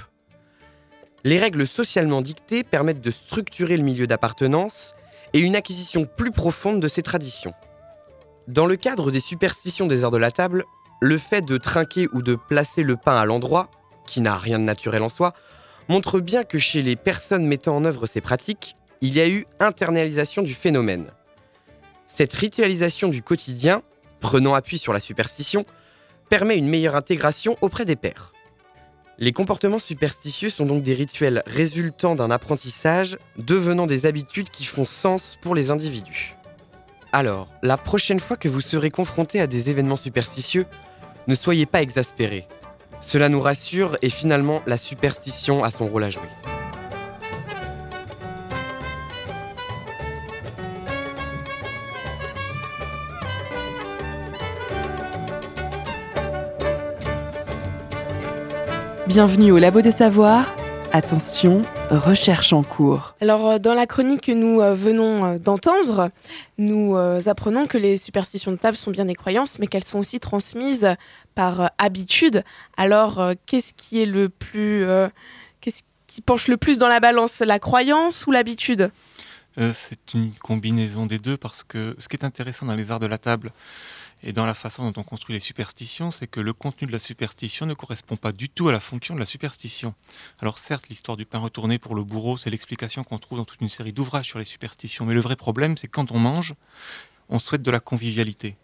Les règles socialement dictées permettent de structurer le milieu d'appartenance et une acquisition plus profonde de ces traditions. Dans le cadre des superstitions des arts de la table, le fait de trinquer ou de placer le pain à l'endroit, qui n'a rien de naturel en soi, montre bien que chez les personnes mettant en œuvre ces pratiques, il y a eu internalisation du phénomène. Cette ritualisation du quotidien, prenant appui sur la superstition, permet une meilleure intégration auprès des pairs. Les comportements superstitieux sont donc des rituels résultant d'un apprentissage, devenant des habitudes qui font sens pour les individus. Alors, la prochaine fois que vous serez confronté à des événements superstitieux, ne soyez pas exaspérés. Cela nous rassure et finalement la superstition a son rôle à jouer. Bienvenue au Labo des Savoirs. Attention, recherche en cours. Alors, euh, dans la chronique que nous euh, venons euh, d'entendre, nous apprenons que les superstitions de table sont bien des croyances, mais qu'elles sont aussi transmises par habitude. Alors, qu'est-ce qui est le plus. qu'est-ce qui penche le plus dans la balance, la croyance ou l'habitude? C'est une combinaison des deux parce que ce qui est intéressant dans les arts de la table, et dans la façon dont on construit les superstitions, c'est que le contenu de la superstition ne correspond pas du tout à la fonction de la superstition. Alors certes, l'histoire du pain retourné pour le bourreau, c'est l'explication qu'on trouve dans toute une série d'ouvrages sur les superstitions, mais le vrai problème, c'est quand on mange, on souhaite de la convivialité.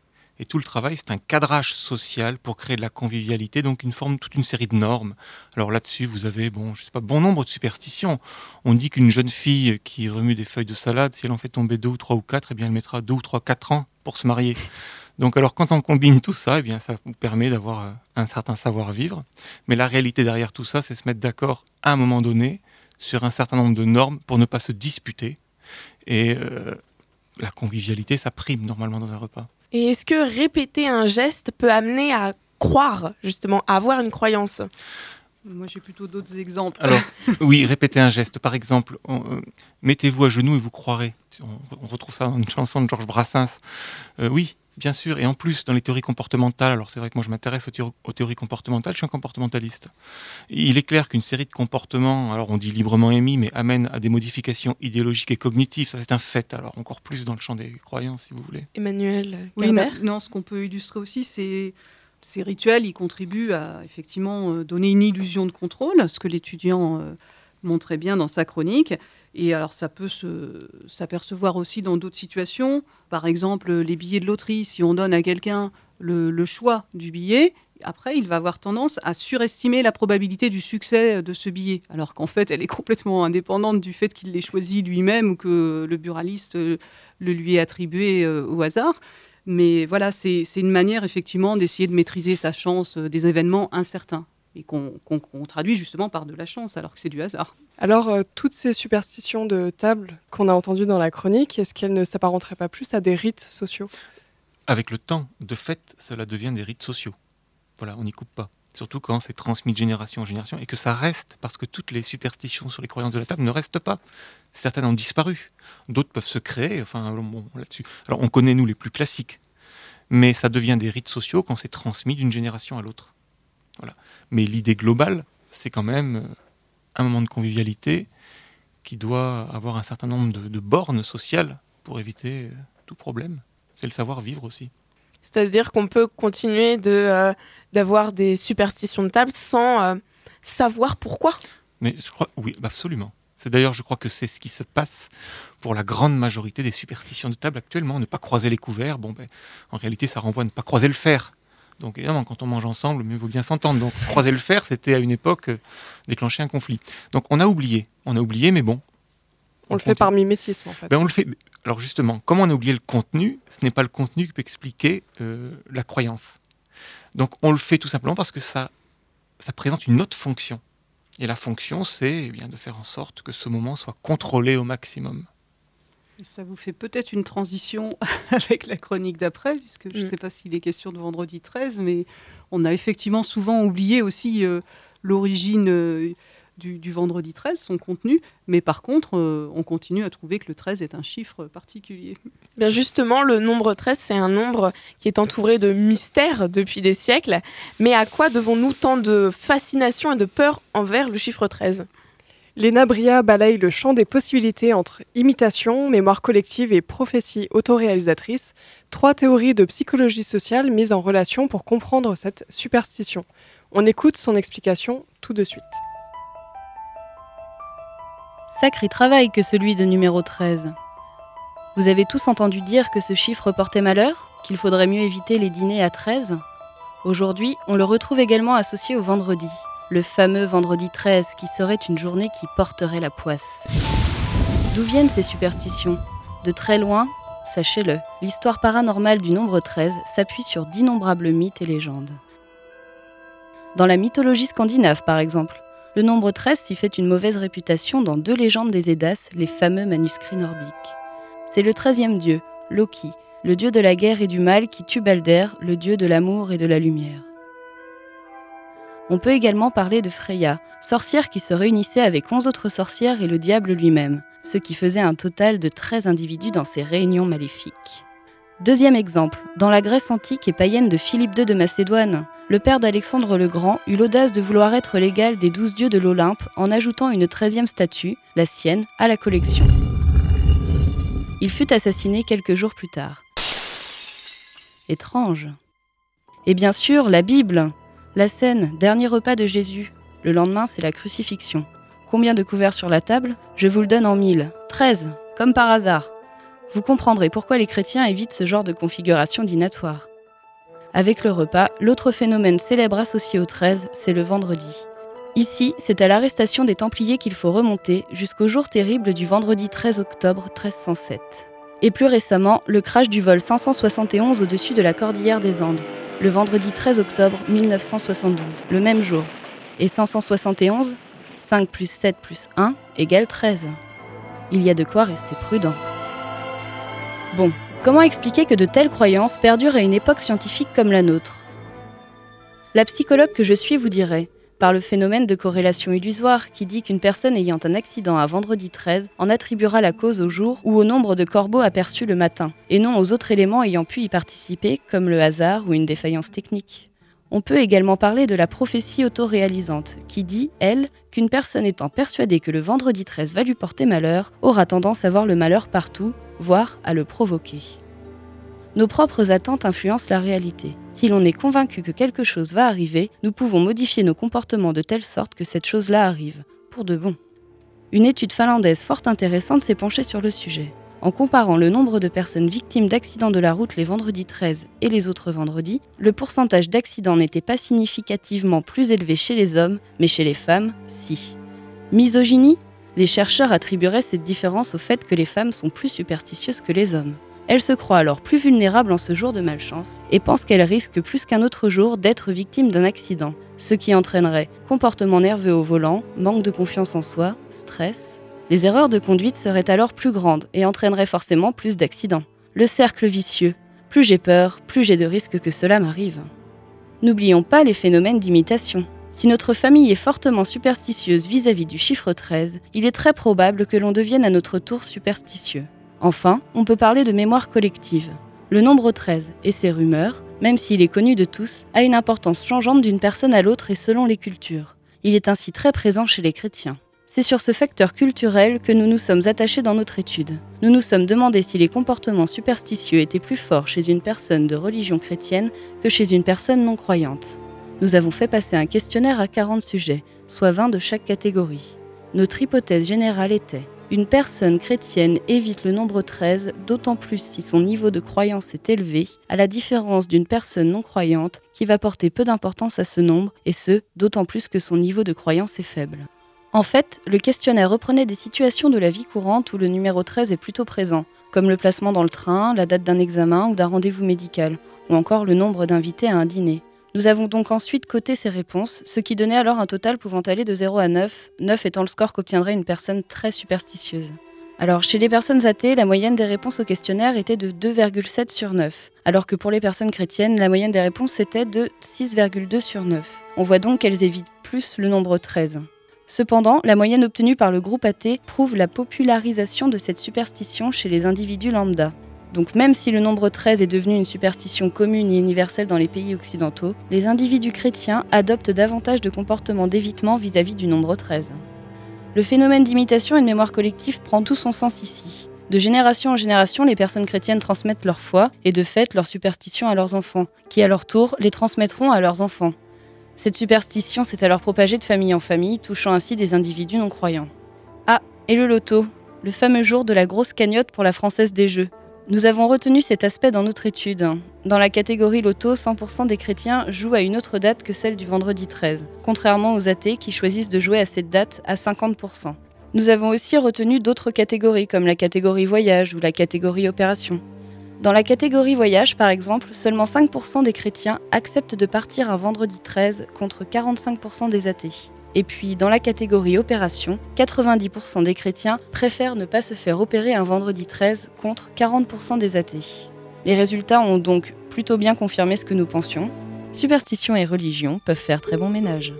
Et tout le travail, c'est un cadrage social pour créer de la convivialité, donc une forme, toute une série de normes. Alors là-dessus, vous avez, bon, je sais pas, bon nombre de superstitions. On dit qu'une jeune fille qui remue des feuilles de salade, si elle en fait tomber deux ou trois ou quatre, eh bien elle mettra deux ou trois, quatre ans pour se marier. Donc alors quand on combine tout ça, eh bien ça vous permet d'avoir euh, un certain savoir-vivre. Mais la réalité derrière tout ça, c'est se mettre d'accord à un moment donné sur un certain nombre de normes pour ne pas se disputer. Et euh, la convivialité, ça prime normalement dans un repas. Et est-ce que répéter un geste peut amener à croire, justement, à avoir une croyance? Moi, j'ai plutôt d'autres exemples. Alors, oui, répéter un geste. Par exemple, euh, mettez-vous à genoux et vous croirez. On, retrouve ça dans une chanson de Georges Brassens. oui, Bien sûr, et en plus, dans les théories comportementales, alors c'est vrai que moi je m'intéresse aux, théories comportementales, je suis un comportementaliste. Il est clair qu'une série de comportements, alors on dit librement émis, mais amène à des modifications idéologiques et cognitives, ça c'est un fait, alors encore plus dans le champ des croyances, si vous voulez. Emmanuel Oui, non, ce qu'on peut illustrer aussi, c'est Ces rituels, ils contribuent à effectivement donner une illusion de contrôle, ce que l'étudiant montrait bien dans sa chronique. Et alors ça peut s'apercevoir aussi dans d'autres situations. Par exemple, les billets de loterie, si on donne à quelqu'un le, choix du billet, après, il va avoir tendance à surestimer la probabilité du succès de ce billet, alors qu'en fait, elle est complètement indépendante du fait qu'il l'ait choisi lui-même ou que le buraliste le lui ait attribué euh, au hasard. Mais voilà, c'est une manière effectivement d'essayer de maîtriser sa chance euh, des événements incertains et qu'on traduit justement par de la chance, alors que c'est du hasard. Alors, euh, toutes ces superstitions de table qu'on a entendues dans la chronique, est-ce qu'elles ne s'apparenteraient pas plus à des rites sociaux? Avec le temps, de fait, cela devient des rites sociaux. Voilà, on n'y coupe pas. Surtout quand c'est transmis de génération en génération et que ça reste, parce que toutes les superstitions sur les croyances de la table ne restent pas. Certaines ont disparu, d'autres peuvent se créer. Enfin, bon, là-dessus. Alors, on connaît nous les plus classiques, mais ça devient des rites sociaux quand c'est transmis d'une génération à l'autre. Voilà. Mais l'idée globale, c'est quand même euh, un moment de convivialité qui doit avoir un certain nombre de, bornes sociales pour éviter euh, tout problème. C'est le savoir-vivre aussi. C'est-à-dire qu'on peut continuer de, euh, d'avoir des superstitions de table sans savoir pourquoi? Mais je crois, oui, absolument. C'est d'ailleurs, je crois que c'est ce qui se passe pour la grande majorité des superstitions de table actuellement. Ne pas croiser les couverts, bon, ben, en réalité, ça renvoie à ne pas croiser le fer. Donc évidemment, quand on mange ensemble, mieux vaut bien s'entendre. Donc croiser le fer, c'était à une époque euh, déclencher un conflit. Donc on a oublié, on a oublié, mais bon. On, le fait par mimétisme en fait. Ben, on le fait. Alors justement, comment on a oublié le contenu Ce n'est pas le contenu qui peut expliquer euh, la croyance. Donc on le fait tout simplement parce que ça, ça présente une autre fonction. Et la fonction, c'est eh bien de faire en sorte que ce moment soit contrôlé au maximum. Ça vous fait peut-être une transition avec la chronique d'après, puisque je ne mm. sais pas s'il est question de vendredi 13, mais on a effectivement souvent oublié aussi euh, l'origine euh, du, vendredi 13, son contenu, mais par contre, euh, on continue à trouver que le 13 est un chiffre particulier. Bien justement, le nombre 13, c'est un nombre qui est entouré de mystères depuis des siècles, mais à quoi devons-nous tant de fascination et de peur envers le chiffre 13 Léna Bria balaye le champ des possibilités entre imitation, mémoire collective et prophétie autoréalisatrice, trois théories de psychologie sociale mises en relation pour comprendre cette superstition. On écoute son explication tout de suite. Sacré travail que celui de numéro 13. Vous avez tous entendu dire que ce chiffre portait malheur, qu'il faudrait mieux éviter les dîners à 13 Aujourd'hui, on le retrouve également associé au vendredi le fameux vendredi 13 qui serait une journée qui porterait la poisse. D'où viennent ces superstitions? De très loin, sachez-le, l'histoire paranormale du nombre 13 s'appuie sur d'innombrables mythes et légendes. Dans la mythologie scandinave, par exemple, le nombre 13 s'y fait une mauvaise réputation dans deux légendes des Eddas, les fameux manuscrits nordiques. C'est le treizième dieu, Loki, le dieu de la guerre et du mal qui tue Balder, le dieu de l'amour et de la lumière. On peut également parler de Freya, sorcière qui se réunissait avec 11 autres sorcières et le diable lui-même, ce qui faisait un total de 13 individus dans ces réunions maléfiques. Deuxième exemple, dans la Grèce antique et païenne de Philippe II de Macédoine, le père d'Alexandre le Grand eut l'audace de vouloir être l'égal des douze dieux de l'Olympe en ajoutant une treizième statue, la sienne, à la collection. Il fut assassiné quelques jours plus tard. Étrange. Et bien sûr, la Bible, la scène, dernier repas de Jésus. Le lendemain, c'est la crucifixion. Combien de couverts sur la table? Je vous le donne en mille. Treize, comme par hasard. Vous comprendrez pourquoi les chrétiens évitent ce genre de configuration dînatoire. Avec le repas, l'autre phénomène célèbre associé au 13, c'est le vendredi. Ici, c'est à l'arrestation des Templiers qu'il faut remonter jusqu'au jour terrible du vendredi 13 octobre 1307. Et plus récemment, le crash du vol 571 au-dessus de la cordillère des Andes, le vendredi 13 octobre 1972, le même jour. Et 571, 5 plus 7 plus 1 égale 13. Il y a de quoi rester prudent. Bon, comment expliquer que de telles croyances perdurent à une époque scientifique comme la nôtre? La psychologue que je suis vous dirait par le phénomène de corrélation illusoire qui dit qu'une personne ayant un accident à vendredi 13 en attribuera la cause au jour ou au nombre de corbeaux aperçus le matin, et non aux autres éléments ayant pu y participer, comme le hasard ou une défaillance technique. On peut également parler de la prophétie autoréalisante, qui dit, elle, qu'une personne étant persuadée que le vendredi 13 va lui porter malheur, aura tendance à voir le malheur partout, voire à le provoquer. Nos propres attentes influencent la réalité. Si l'on est convaincu que quelque chose va arriver, nous pouvons modifier nos comportements de telle sorte que cette chose-là arrive, pour de bon. Une étude finlandaise fort intéressante s'est penchée sur le sujet. En comparant le nombre de personnes victimes d'accidents de la route les vendredis 13 et les autres vendredis, le pourcentage d'accidents n'était pas significativement plus élevé chez les hommes, mais chez les femmes, si. Misogynie? Les chercheurs attribueraient cette différence au fait que les femmes sont plus superstitieuses que les hommes. Elles se croient alors plus vulnérables en ce jour de malchance et pensent qu'elles risquent plus qu'un autre jour d'être victimes d'un accident, ce qui entraînerait comportement nerveux au volant, manque de confiance en soi, stress, les erreurs de conduite seraient alors plus grandes et entraîneraient forcément plus d'accidents. Le cercle vicieux. Plus j'ai peur, plus j'ai de risques que cela m'arrive. N'oublions pas les phénomènes d'imitation. Si notre famille est fortement superstitieuse vis-à-vis du chiffre 13, il est très probable que l'on devienne à notre tour superstitieux. Enfin, on peut parler de mémoire collective. Le nombre 13 et ses rumeurs, même s'il est connu de tous, a une importance changeante d'une personne à l'autre et selon les cultures. Il est ainsi très présent chez les chrétiens. C'est sur ce facteur culturel que nous nous sommes attachés dans notre étude. Nous nous sommes demandé si les comportements superstitieux étaient plus forts chez une personne de religion chrétienne que chez une personne non croyante. Nous avons fait passer un questionnaire à 40 sujets, soit 20 de chaque catégorie. Notre hypothèse générale était une personne chrétienne évite le nombre 13, d'autant plus si son niveau de croyance est élevé, à la différence d'une personne non croyante qui va porter peu d'importance à ce nombre, et ce, d'autant plus que son niveau de croyance est faible. En fait, le questionnaire reprenait des situations de la vie courante où le numéro 13 est plutôt présent, comme le placement dans le train, la date d'un examen ou d'un rendez-vous médical, ou encore le nombre d'invités à un dîner. Nous avons donc ensuite coté ces réponses, ce qui donnait alors un total pouvant aller de 0 à 9, 9 étant le score qu'obtiendrait une personne très superstitieuse. Alors, chez les personnes athées, la moyenne des réponses au questionnaire était de 2,7 sur 9, alors que pour les personnes chrétiennes, la moyenne des réponses était de 6,2 sur 9. On voit donc qu'elles évitent plus le nombre 13. Cependant, la moyenne obtenue par le groupe AT prouve la popularisation de cette superstition chez les individus lambda. Donc même si le nombre 13 est devenu une superstition commune et universelle dans les pays occidentaux, les individus chrétiens adoptent davantage de comportements d'évitement vis-à-vis du nombre 13. Le phénomène d'imitation et de mémoire collective prend tout son sens ici. De génération en génération, les personnes chrétiennes transmettent leur foi et de fait leurs superstitions à leurs enfants, qui à leur tour les transmettront à leurs enfants. Cette superstition s'est alors propagée de famille en famille, touchant ainsi des individus non croyants. Ah, et le loto, le fameux jour de la grosse cagnotte pour la Française des Jeux. Nous avons retenu cet aspect dans notre étude. Dans la catégorie loto, 100% des chrétiens jouent à une autre date que celle du vendredi 13, contrairement aux athées qui choisissent de jouer à cette date à 50%. Nous avons aussi retenu d'autres catégories comme la catégorie voyage ou la catégorie opération. Dans la catégorie voyage, par exemple, seulement 5% des chrétiens acceptent de partir un vendredi 13 contre 45% des athées. Et puis, dans la catégorie opération, 90% des chrétiens préfèrent ne pas se faire opérer un vendredi 13 contre 40% des athées. Les résultats ont donc plutôt bien confirmé ce que nous pensions. Superstition et religion peuvent faire très bon ménage.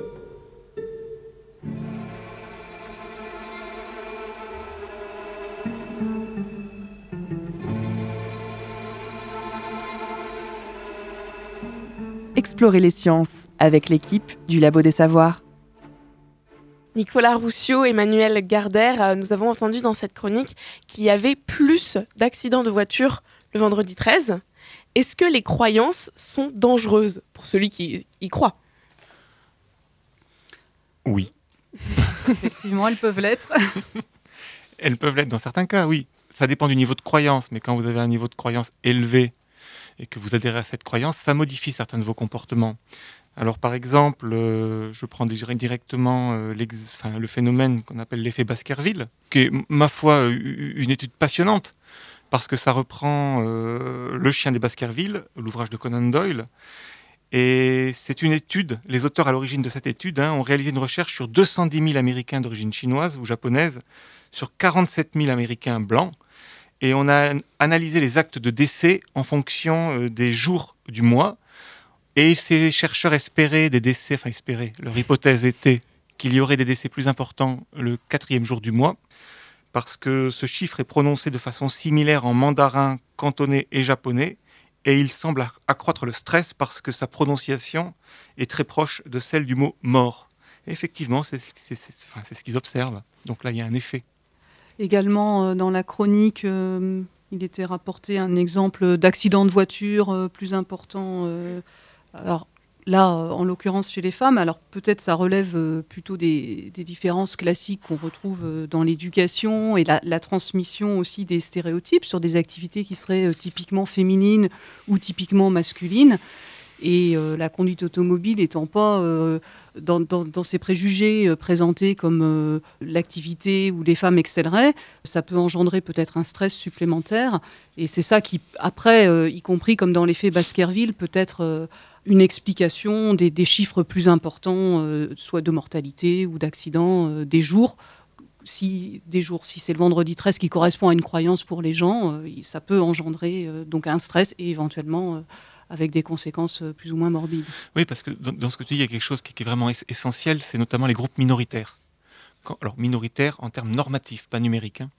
Explorer les sciences avec l'équipe du Labo des Savoirs. Nicolas Roussio, Emmanuel Gardère, euh, nous avons entendu dans cette chronique qu'il y avait plus d'accidents de voiture le vendredi 13. Est-ce que les croyances sont dangereuses pour celui qui y croit? Oui. Effectivement, elles peuvent l'être. elles peuvent l'être dans certains cas, oui. Ça dépend du niveau de croyance, mais quand vous avez un niveau de croyance élevé et que vous adhérez à cette croyance, ça modifie certains de vos comportements. Alors par exemple, euh, je prends directement euh, le phénomène qu'on appelle l'effet Baskerville, qui est, ma foi, une étude passionnante, parce que ça reprend euh, Le chien des Baskerville, l'ouvrage de Conan Doyle, et c'est une étude, les auteurs à l'origine de cette étude hein, ont réalisé une recherche sur 210 000 Américains d'origine chinoise ou japonaise, sur 47 000 Américains blancs, et on a analysé les actes de décès en fonction euh, des jours du mois. Et ces chercheurs espéraient des décès, enfin espéraient, leur hypothèse était qu'il y aurait des décès plus importants le quatrième jour du mois, parce que ce chiffre est prononcé de façon similaire en mandarin, cantonais et japonais, et il semble accroître le stress parce que sa prononciation est très proche de celle du mot mort. effectivement, c'est ce qu'ils observent. Donc là, il y a un effet. Également euh, dans la chronique, euh, Il était rapporté un exemple d'accident de voiture plus important. Alors, Là, en l'occurrence chez les femmes, alors peut-être ça relève plutôt des, différences classiques qu'on retrouve dans l'éducation et la, transmission aussi des stéréotypes sur des activités qui seraient typiquement féminines ou typiquement masculines. Et euh, la conduite automobile étant pas euh, dans, dans, ces préjugés euh, présentés comme l'activité où les femmes excelleraient, ça peut engendrer peut-être un stress supplémentaire. Et c'est ça qui, après, y compris comme dans l'effet Baskerville, peut être une explication des, chiffres plus importants, soit de mortalité ou jours si des jours, si c'est le vendredi 13 qui correspond à une croyance pour les gens, ça peut engendrer donc un stress et éventuellement avec des conséquences euh, plus ou moins morbides. Oui, parce que dans, ce que tu dis, il y a quelque chose qui, est vraiment essentiel, c'est notamment les groupes minoritaires. Alors minoritaires en termes normatifs, pas numériques. Hein.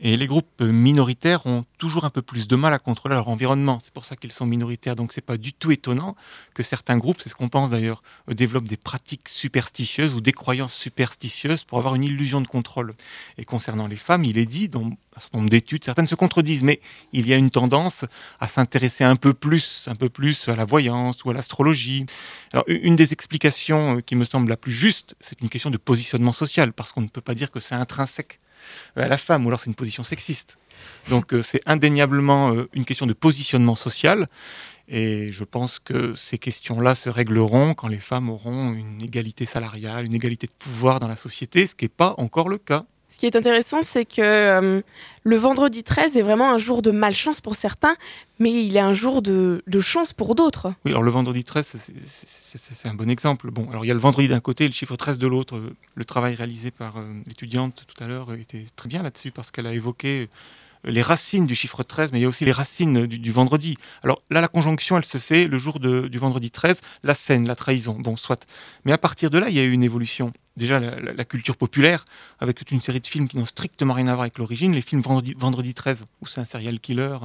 Et les groupes minoritaires ont toujours un peu plus de mal à contrôler leur environnement. C'est pour ça qu'ils sont minoritaires. Donc c'est pas du tout étonnant que certains groupes, c'est ce qu'on pense d'ailleurs, euh, développent des pratiques superstitieuses ou des croyances superstitieuses pour avoir une illusion de contrôle. Et concernant les femmes, il est dit, dans un nombre d'études, certaines se contredisent, mais il y a une tendance à s'intéresser un peu plus, un peu plus à la voyance ou à l'astrologie. Alors une des explications euh, qui me semble la plus juste, c'est une question de positionnement social, parce qu'on ne peut pas dire que c'est intrinsèque euh, à la femme, ou alors c'est une position sexiste. Donc euh, c'est indéniablement une question de positionnement social. Et je pense que ces questions-là se régleront quand les femmes auront une égalité salariale, une égalité de pouvoir dans la société, ce qui n'est pas encore le cas. Ce qui est intéressant, c'est que euh, le vendredi 13 est vraiment un jour de malchance pour certains, mais il est un jour de, chance pour d'autres. Oui, alors le vendredi 13, c'est un bon exemple. Bon, alors il y a le vendredi d'un côté et le chiffre 13 de l'autre. Le travail réalisé par euh, l'étudiante tout à l'heure était très bien là-dessus parce qu'elle a évoqué les racines du chiffre 13, mais il y a aussi les racines du, vendredi. Alors là, la conjonction, elle se fait le jour du vendredi 13, la scène, la trahison, bon, soit. Mais à partir de là, il y a eu une évolution. Déjà, la, culture populaire, avec toute une série de films qui n'ont strictement rien à voir avec l'origine, les films Vendredi, vendredi 13, où c'est un serial killer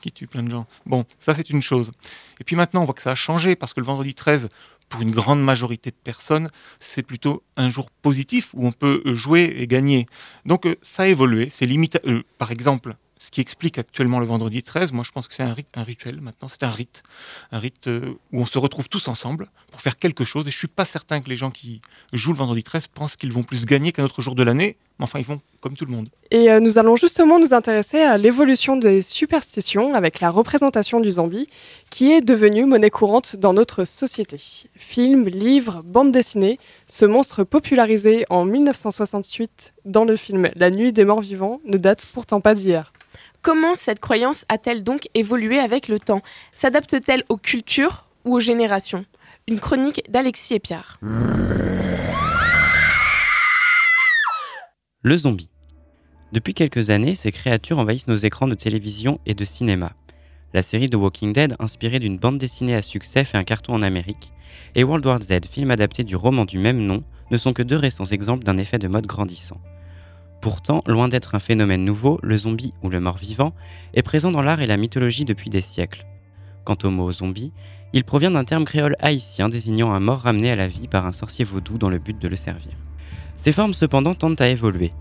qui tue plein de gens. Bon, ça c'est une chose. Et puis maintenant, on voit que ça a changé, parce que le vendredi 13, pour une grande majorité de personnes, c'est plutôt un jour positif où on peut euh, jouer et gagner. Donc euh, ça a évolué. C'est limite, euh, par exemple, ce qui explique actuellement le vendredi 13, moi je pense que c'est un, rituel maintenant, c'est un rite, un rite où on se retrouve tous ensemble pour faire quelque chose. Et je suis pas certain que les gens qui jouent le vendredi 13 pensent qu'ils vont plus gagner qu'un autre jour de l'année, mais enfin ils vont comme tout le monde. Et nous allons justement nous intéresser à l'évolution des superstitions avec la représentation du zombie qui est devenue monnaie courante dans notre société. Films, livres, bandes dessinées, ce monstre popularisé en 1968 dans le film La nuit des morts vivants ne date pourtant pas d'hier. Comment cette croyance a-t-elle donc évolué avec le temps? S'adapte-t-elle aux cultures ou aux générations? Une chronique d'Alexis Epiard. Le zombie. Depuis quelques années, ces créatures envahissent nos écrans de télévision et de cinéma. La série The Walking Dead, inspirée d'une bande dessinée à succès, fait un carton en Amérique, et World War Z, film adapté du roman du même nom, ne sont que deux récents exemples d'un effet de mode grandissant. Pourtant, loin d'être un phénomène nouveau, le zombie ou le mort-vivant est présent dans l'art et la mythologie depuis des siècles. Quant au mot zombie, il provient d'un terme créole haïtien désignant un mort ramené à la vie par un sorcier vaudou dans le but de le servir. Ces formes cependant tendent à évoluer.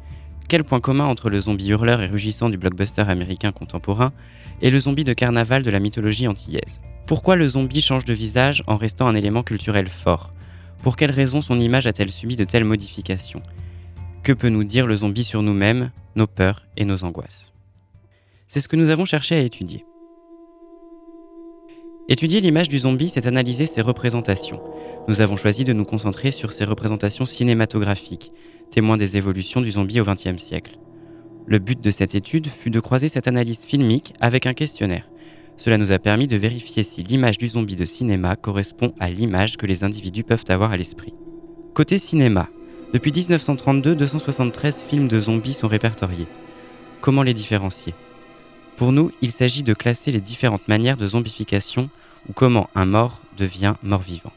Quel point commun entre le zombie hurleur et rugissant du blockbuster américain contemporain et le zombie de carnaval de la mythologie antillaise? Pourquoi le zombie change de visage en restant un élément culturel fort? Pour quelles raisons son image a-t-elle subi de telles modifications? Que peut nous dire le zombie sur nous-mêmes, nos peurs et nos angoisses? C'est ce que nous avons cherché à étudier. Étudier l'image du zombie, c'est analyser ses représentations. Nous avons choisi de nous concentrer sur ses représentations cinématographiques, témoins des évolutions du zombie au XXe siècle. Le but de cette étude fut de croiser cette analyse filmique avec un questionnaire. Cela nous a permis de vérifier si l'image du zombie de cinéma correspond à l'image que les individus peuvent avoir à l'esprit. Côté cinéma, depuis 1932, 273 films de zombies sont répertoriés. Comment les différencier? Pour nous, il s'agit de classer les différentes manières de zombification ou comment un mort devient mort-vivant.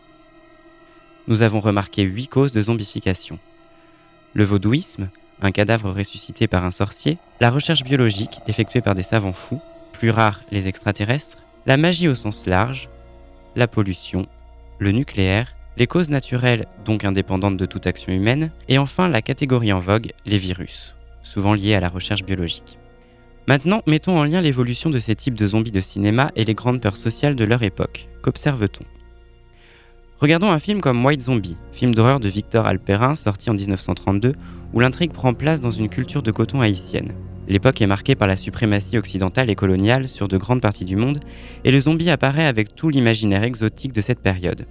Nous avons remarqué huit causes de zombification. Le vaudouisme, un cadavre ressuscité par un sorcier, la recherche biologique effectuée par des savants fous, plus rares les extraterrestres, la magie au sens large, la pollution, le nucléaire les causes naturelles, donc indépendantes de toute action humaine, et enfin la catégorie en vogue, les virus, souvent liés à la recherche biologique. Maintenant, mettons en lien l'évolution de ces types de zombies de cinéma et les grandes peurs sociales de leur époque. Qu'observe-t-on? Regardons un film comme White Zombie, film d'horreur de Victor Alperin sorti en 1932, où l'intrigue prend place dans une culture de coton haïtienne. L'époque est marquée par la suprématie occidentale et coloniale sur de grandes parties du monde, et le zombie apparaît avec tout l'imaginaire exotique de cette période.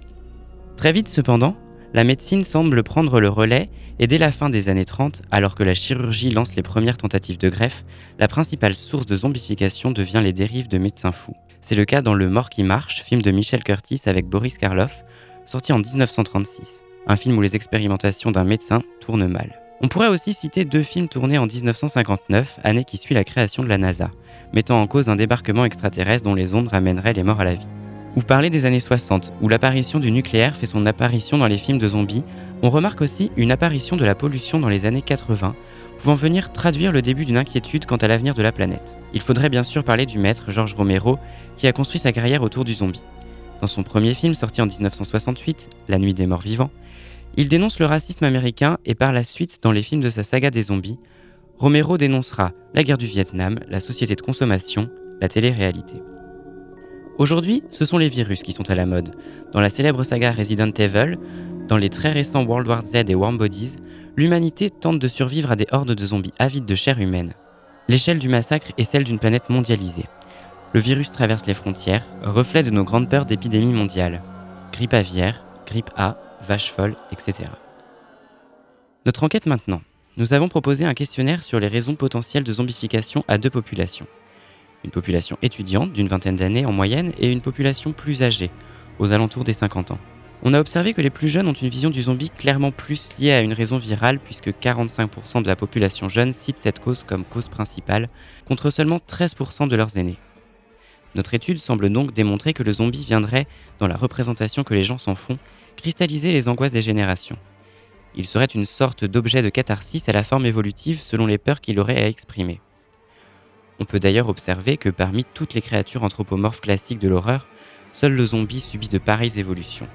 Très vite cependant, la médecine semble prendre le relais et dès la fin des années 30, alors que la chirurgie lance les premières tentatives de greffe, la principale source de zombification devient les dérives de médecins fous. C'est le cas dans Le Mort qui marche, film de Michel Curtis avec Boris Karloff, sorti en 1936, un film où les expérimentations d'un médecin tournent mal. On pourrait aussi citer deux films tournés en 1959, année qui suit la création de la NASA, mettant en cause un débarquement extraterrestre dont les ondes ramèneraient les morts à la vie. Ou parler des années 60, où l'apparition du nucléaire fait son apparition dans les films de zombies, on remarque aussi une apparition de la pollution dans les années 80, pouvant venir traduire le début d'une inquiétude quant à l'avenir de la planète. Il faudrait bien sûr parler du maître George Romero, qui a construit sa carrière autour du zombie. Dans son premier film sorti en 1968, La Nuit des Morts Vivants, il dénonce le racisme américain et par la suite, dans les films de sa saga des zombies, Romero dénoncera la guerre du Vietnam, la société de consommation, la télé-réalité. Aujourd'hui, ce sont les virus qui sont à la mode. Dans la célèbre saga Resident Evil, dans les très récents World War Z et Warm Bodies, l'humanité tente de survivre à des hordes de zombies avides de chair humaine. L'échelle du massacre est celle d'une planète mondialisée. Le virus traverse les frontières, reflet de nos grandes peurs d'épidémies mondiales. Grippe aviaire, grippe A, vache folle, etc. Notre enquête maintenant. Nous avons proposé un questionnaire sur les raisons potentielles de zombification à deux populations. Une population étudiante d'une vingtaine d'années en moyenne et une population plus âgée, aux alentours des 50 ans. On a observé que les plus jeunes ont une vision du zombie clairement plus liée à une raison virale puisque 45% de la population jeune cite cette cause comme cause principale, contre seulement 13% de leurs aînés. Notre étude semble donc démontrer que le zombie viendrait, dans la représentation que les gens s'en font, cristalliser les angoisses des générations. Il serait une sorte d'objet de catharsis à la forme évolutive selon les peurs qu'il aurait à exprimer. On peut d'ailleurs observer que parmi toutes les créatures anthropomorphes classiques de l'horreur, seul le zombie subit de pareilles évolutions.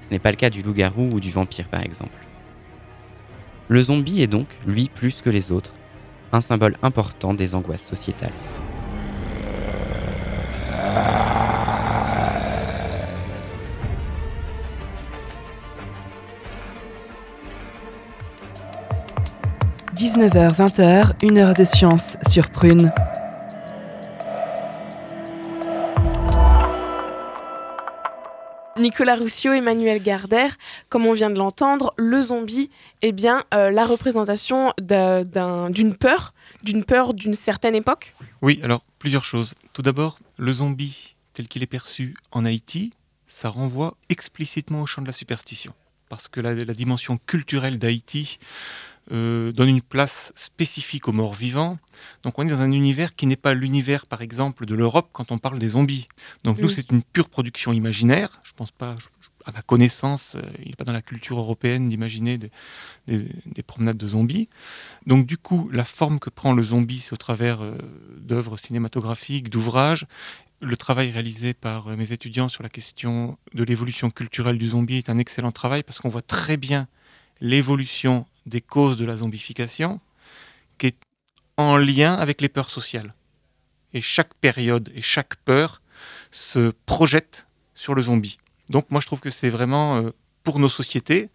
Ce n'est pas le cas du loup-garou ou du vampire par exemple. Le zombie est donc, lui plus que les autres, un symbole important des angoisses sociétales. 19h-20h, une heure de science sur Prune. Nicolas Roussio, Emmanuel Gardère, comme on vient de l'entendre, le zombie est bien euh, la représentation d'une peur, d'une peur d'une certaine époque Oui, alors plusieurs choses. Tout d'abord, le zombie tel qu'il est perçu en Haïti, ça renvoie explicitement au champ de la superstition. Parce que la dimension culturelle d'Haïti euh, donne une place spécifique aux morts vivants. Donc on est dans un univers qui n'est pas l'univers, par exemple, de l'Europe quand on parle des zombies. Donc nous, c'est une pure production imaginaire. Je pense pas, à ma connaissance, euh, il n'est pas dans la culture européenne d'imaginer des, promenades de zombies. Donc du coup, la forme que prend le zombie, c'est au travers euh, d'œuvres cinématographiques, d'ouvrages. Le travail réalisé par mes étudiants sur la question de l'évolution culturelle du zombie est un excellent travail parce qu'on voit très bien l'évolution des causes de la zombification qui est en lien avec les peurs sociales. Et chaque période et chaque peur se projette sur le zombie. Donc moi je trouve que c'est vraiment euh, pour nos sociétés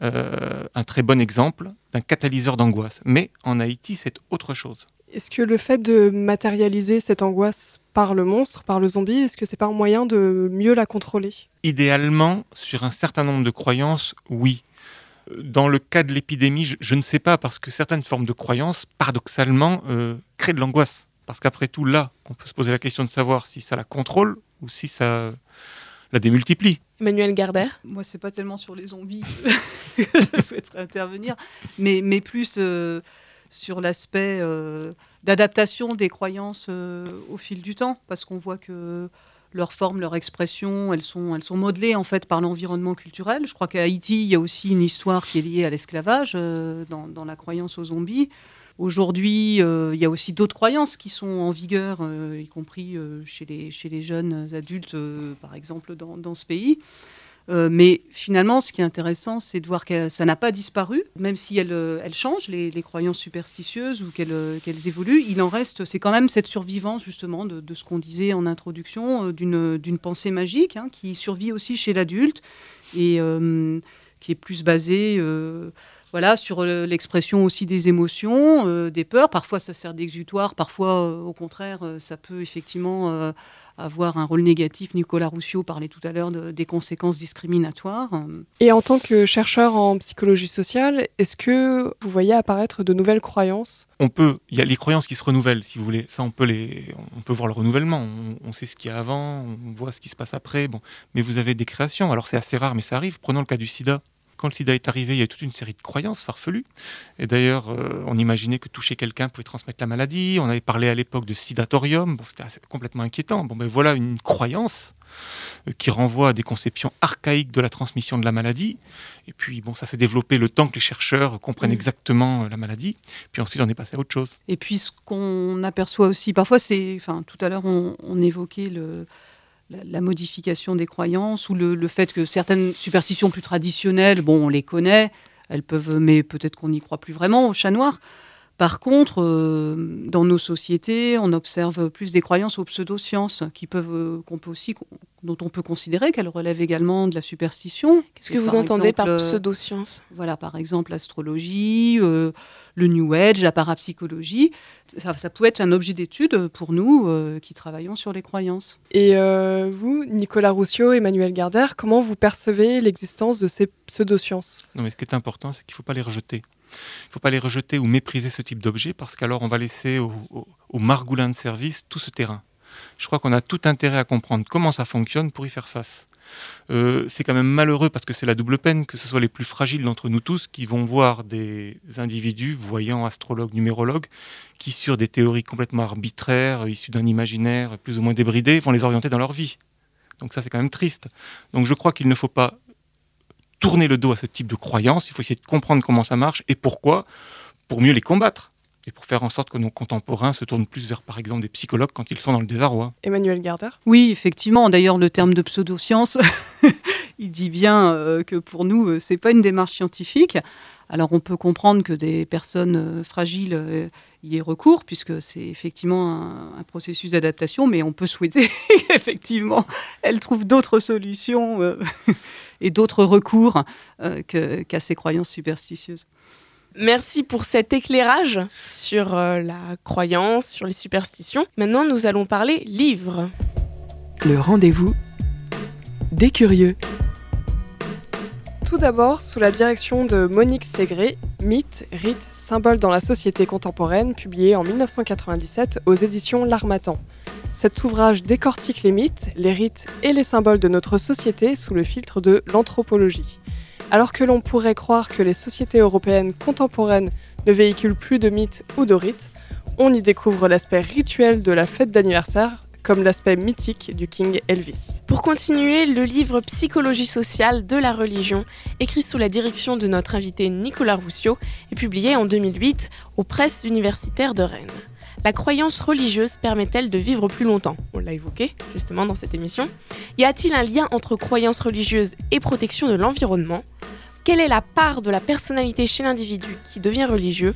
euh, un très bon exemple d'un catalyseur d'angoisse. Mais en Haïti c'est autre chose. Est-ce que le fait de matérialiser cette angoisse par le monstre, par le zombie, est-ce que c'est pas un moyen de mieux la contrôler? Idéalement, sur un certain nombre de croyances, oui. Dans le cas de l'épidémie, je, ne sais pas, parce que certaines formes de croyances, paradoxalement, euh, créent de l'angoisse. Parce qu'après tout, là, on peut se poser la question de savoir si ça la contrôle ou si ça la démultiplie. Emmanuel Gardère Moi, c'est pas tellement sur les zombies que je souhaiterais intervenir, mais, mais plus euh, sur l'aspect euh, d'adaptation des croyances au fil du temps, parce qu'on voit que leur forme, leur expression, elles sont, elles sont modelées en fait par l'environnement culturel. Je crois qu'à Haïti, il y a aussi une histoire qui est liée à l'esclavage euh, dans, la croyance aux zombies. Aujourd'hui, euh, il y a aussi d'autres croyances qui sont en vigueur, euh, y compris chez, les, chez les jeunes adultes, par exemple, dans, dans, ce pays. Euh, mais finalement, ce qui est intéressant, c'est de voir que ça n'a pas disparu, même si elles, euh, elles changent, les, croyances superstitieuses ou qu'elles évoluent. Il en reste, c'est quand même cette survivance justement de, ce qu'on disait en introduction, d'une pensée magique hein, qui survit aussi chez l'adulte et qui est plus basée voilà, sur l'expression aussi des émotions, euh, des peurs. Parfois, ça sert d'exutoire, parfois, euh, au contraire, euh, ça peut effectivement avoir un rôle négatif. Nicolas Roussio parlait tout à l'heure des conséquences discriminatoires. Et en tant que chercheur en psychologie sociale, est-ce que vous voyez apparaître de nouvelles croyances? On peut, il y a les croyances qui se renouvellent, si vous voulez. Ça, on peut, les, on peut voir le renouvellement. On, sait ce qu'il y a avant, on voit ce qui se passe après. Bon. Mais vous avez des créations. Alors, c'est assez rare, mais ça arrive. Prenons le cas du sida. Quand le sida est arrivé, il y a toute une série de croyances farfelues. Et d'ailleurs, euh, on imaginait que toucher quelqu'un pouvait transmettre la maladie. On avait parlé à l'époque de sidatorium. Bon, c'était complètement inquiétant. Bon, ben voilà une croyance euh, qui renvoie à des conceptions archaïques de la transmission de la maladie. Et puis, bon, ça s'est développé le temps que les chercheurs comprennent mm. exactement euh, la maladie. Puis ensuite, on est passé à autre chose. Et puis, ce qu'on aperçoit aussi, parfois, c'est, enfin, tout à l'heure, on évoquait le, la, modification des croyances ou le, fait que certaines superstitions plus traditionnelles, bon, on les connaît, elles peuvent, mais peut-être qu'on n'y croit plus vraiment au chat noir. Par contre, euh, dans nos sociétés, on observe plus des croyances aux pseudosciences qui peuvent, euh, qu'on peut aussi, dont on peut considérer qu'elles relèvent également de la superstition. Qu'est-ce que vous entendez par euh, pseudosciences Voilà, par exemple l'astrologie, le New Age, la parapsychologie. Ça, ça peut être un objet d'étude pour nous qui travaillons sur les croyances. Et vous, Nicolas Roussio, Emmanuel Gardère, comment vous percevez l'existence de ces pseudosciences? Non, mais ce qui est important, c'est qu'il ne faut pas les rejeter. Il ne faut pas les rejeter ou mépriser ce type d'objet parce qu'alors on va laisser aux au, margoulins de service tout ce terrain. Je crois qu'on a tout intérêt à comprendre comment ça fonctionne pour y faire face. Euh, c'est quand même malheureux parce que c'est la double peine que ce soit les plus fragiles d'entre nous tous qui vont voir des individus, voyants, astrologues, numérologues, qui sur des théories complètement arbitraires, issues d'un imaginaire plus ou moins débridé, vont les orienter dans leur vie. Donc ça c'est quand même triste. Donc je crois qu'il ne faut pas tourner le dos à ce type de croyances, il faut essayer de comprendre comment ça marche et pourquoi, pour mieux les combattre et pour faire en sorte que nos contemporains se tournent plus vers, par exemple, des psychologues quand ils sont dans le désarroi. Emmanuel Garder Oui, effectivement. D'ailleurs, le terme de pseudoscience, il dit bien euh, que pour nous, euh, c'est pas une démarche scientifique. Alors, on peut comprendre que des personnes euh, fragiles y aient recours, puisque c'est effectivement un, processus d'adaptation, mais on peut souhaiter qu'effectivement, elles trouvent d'autres solutions et d'autres recours euh, qu'à ces croyances superstitieuses. Merci pour cet éclairage sur euh, la croyance, sur les superstitions. Maintenant, nous allons parler livres. Le rendez-vous des curieux. Tout d'abord, sous la direction de Monique Ségré, Mythe, rite, symbole dans la société contemporaine, publié en 1997 aux éditions L'Armatan. Cet ouvrage décortique les mythes, les rites et les symboles de notre société sous le filtre de l'anthropologie. Alors que l'on pourrait croire que les sociétés européennes contemporaines ne véhiculent plus de mythes ou de rites, on y découvre l'aspect rituel de la fête d'anniversaire comme l'aspect mythique du King Elvis. Pour continuer, le livre Psychologie sociale de la religion, écrit sous la direction de notre invité Nicolas Roussio, est publié en 2008 aux presses universitaires de Rennes. La croyance religieuse permet-elle de vivre plus longtemps? On l'a évoqué justement dans cette émission. Y a-t-il un lien entre croyance religieuse et protection de l'environnement? Quelle est la part de la personnalité chez l'individu qui devient religieux?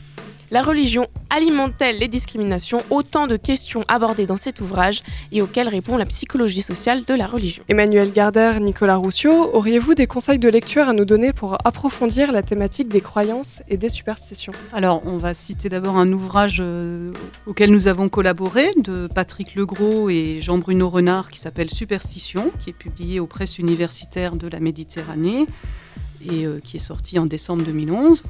La religion alimente-t-elle les discriminations? Autant de questions abordées dans cet ouvrage et auxquelles répond la psychologie sociale de la religion. Emmanuel Gardère, Nicolas Roussio, auriez-vous des conseils de lecture à nous donner pour approfondir la thématique des croyances et des superstitions? Alors, on va citer d'abord un ouvrage euh, auquel nous avons collaboré de Patrick Legros et Jean-Bruno Renard qui s'appelle Superstition, qui est publié aux presses universitaires de la Méditerranée et euh, qui est sorti en décembre 2011.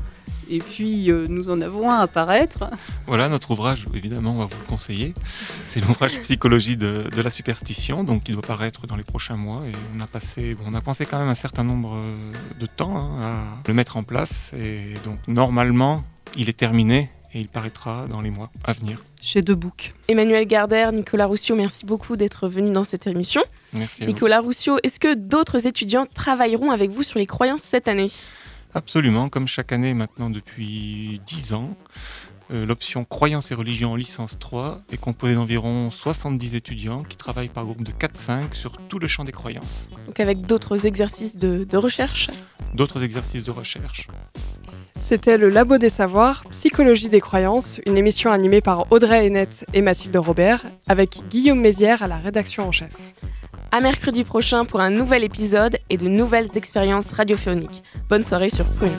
Et puis, euh, nous en avons un à paraître. Voilà, notre ouvrage, évidemment, on va vous le conseiller. C'est l'ouvrage Psychologie de, la superstition, donc qui doit paraître dans les prochains mois. Et on a passé, on a pensé quand même un certain nombre euh, de temps hein, à le mettre en place. Et donc, normalement, il est terminé et il paraîtra dans les mois à venir. Chez Debook. Emmanuel Gardère, Nicolas Roussio, merci beaucoup d'être venu dans cette émission. Merci. Nicolas Roussio, est-ce que d'autres étudiants travailleront avec vous sur les croyances cette année? Absolument, comme chaque année maintenant depuis 10 ans. Euh, l'option Croyances et religion en licence 3 est composée d'environ 70 étudiants qui travaillent par groupe de 4-5 sur tout le champ des croyances. Donc avec d'autres exercices de, de recherche? D'autres exercices de recherche. C'était le Labo des Savoirs, Psychologie des Croyances, une émission animée par Audrey Hennette et Mathilde Robert, avec Guillaume Mézières à la rédaction en chef. À mercredi prochain pour un nouvel épisode et de nouvelles expériences radiophoniques. Bonne soirée sur Prune.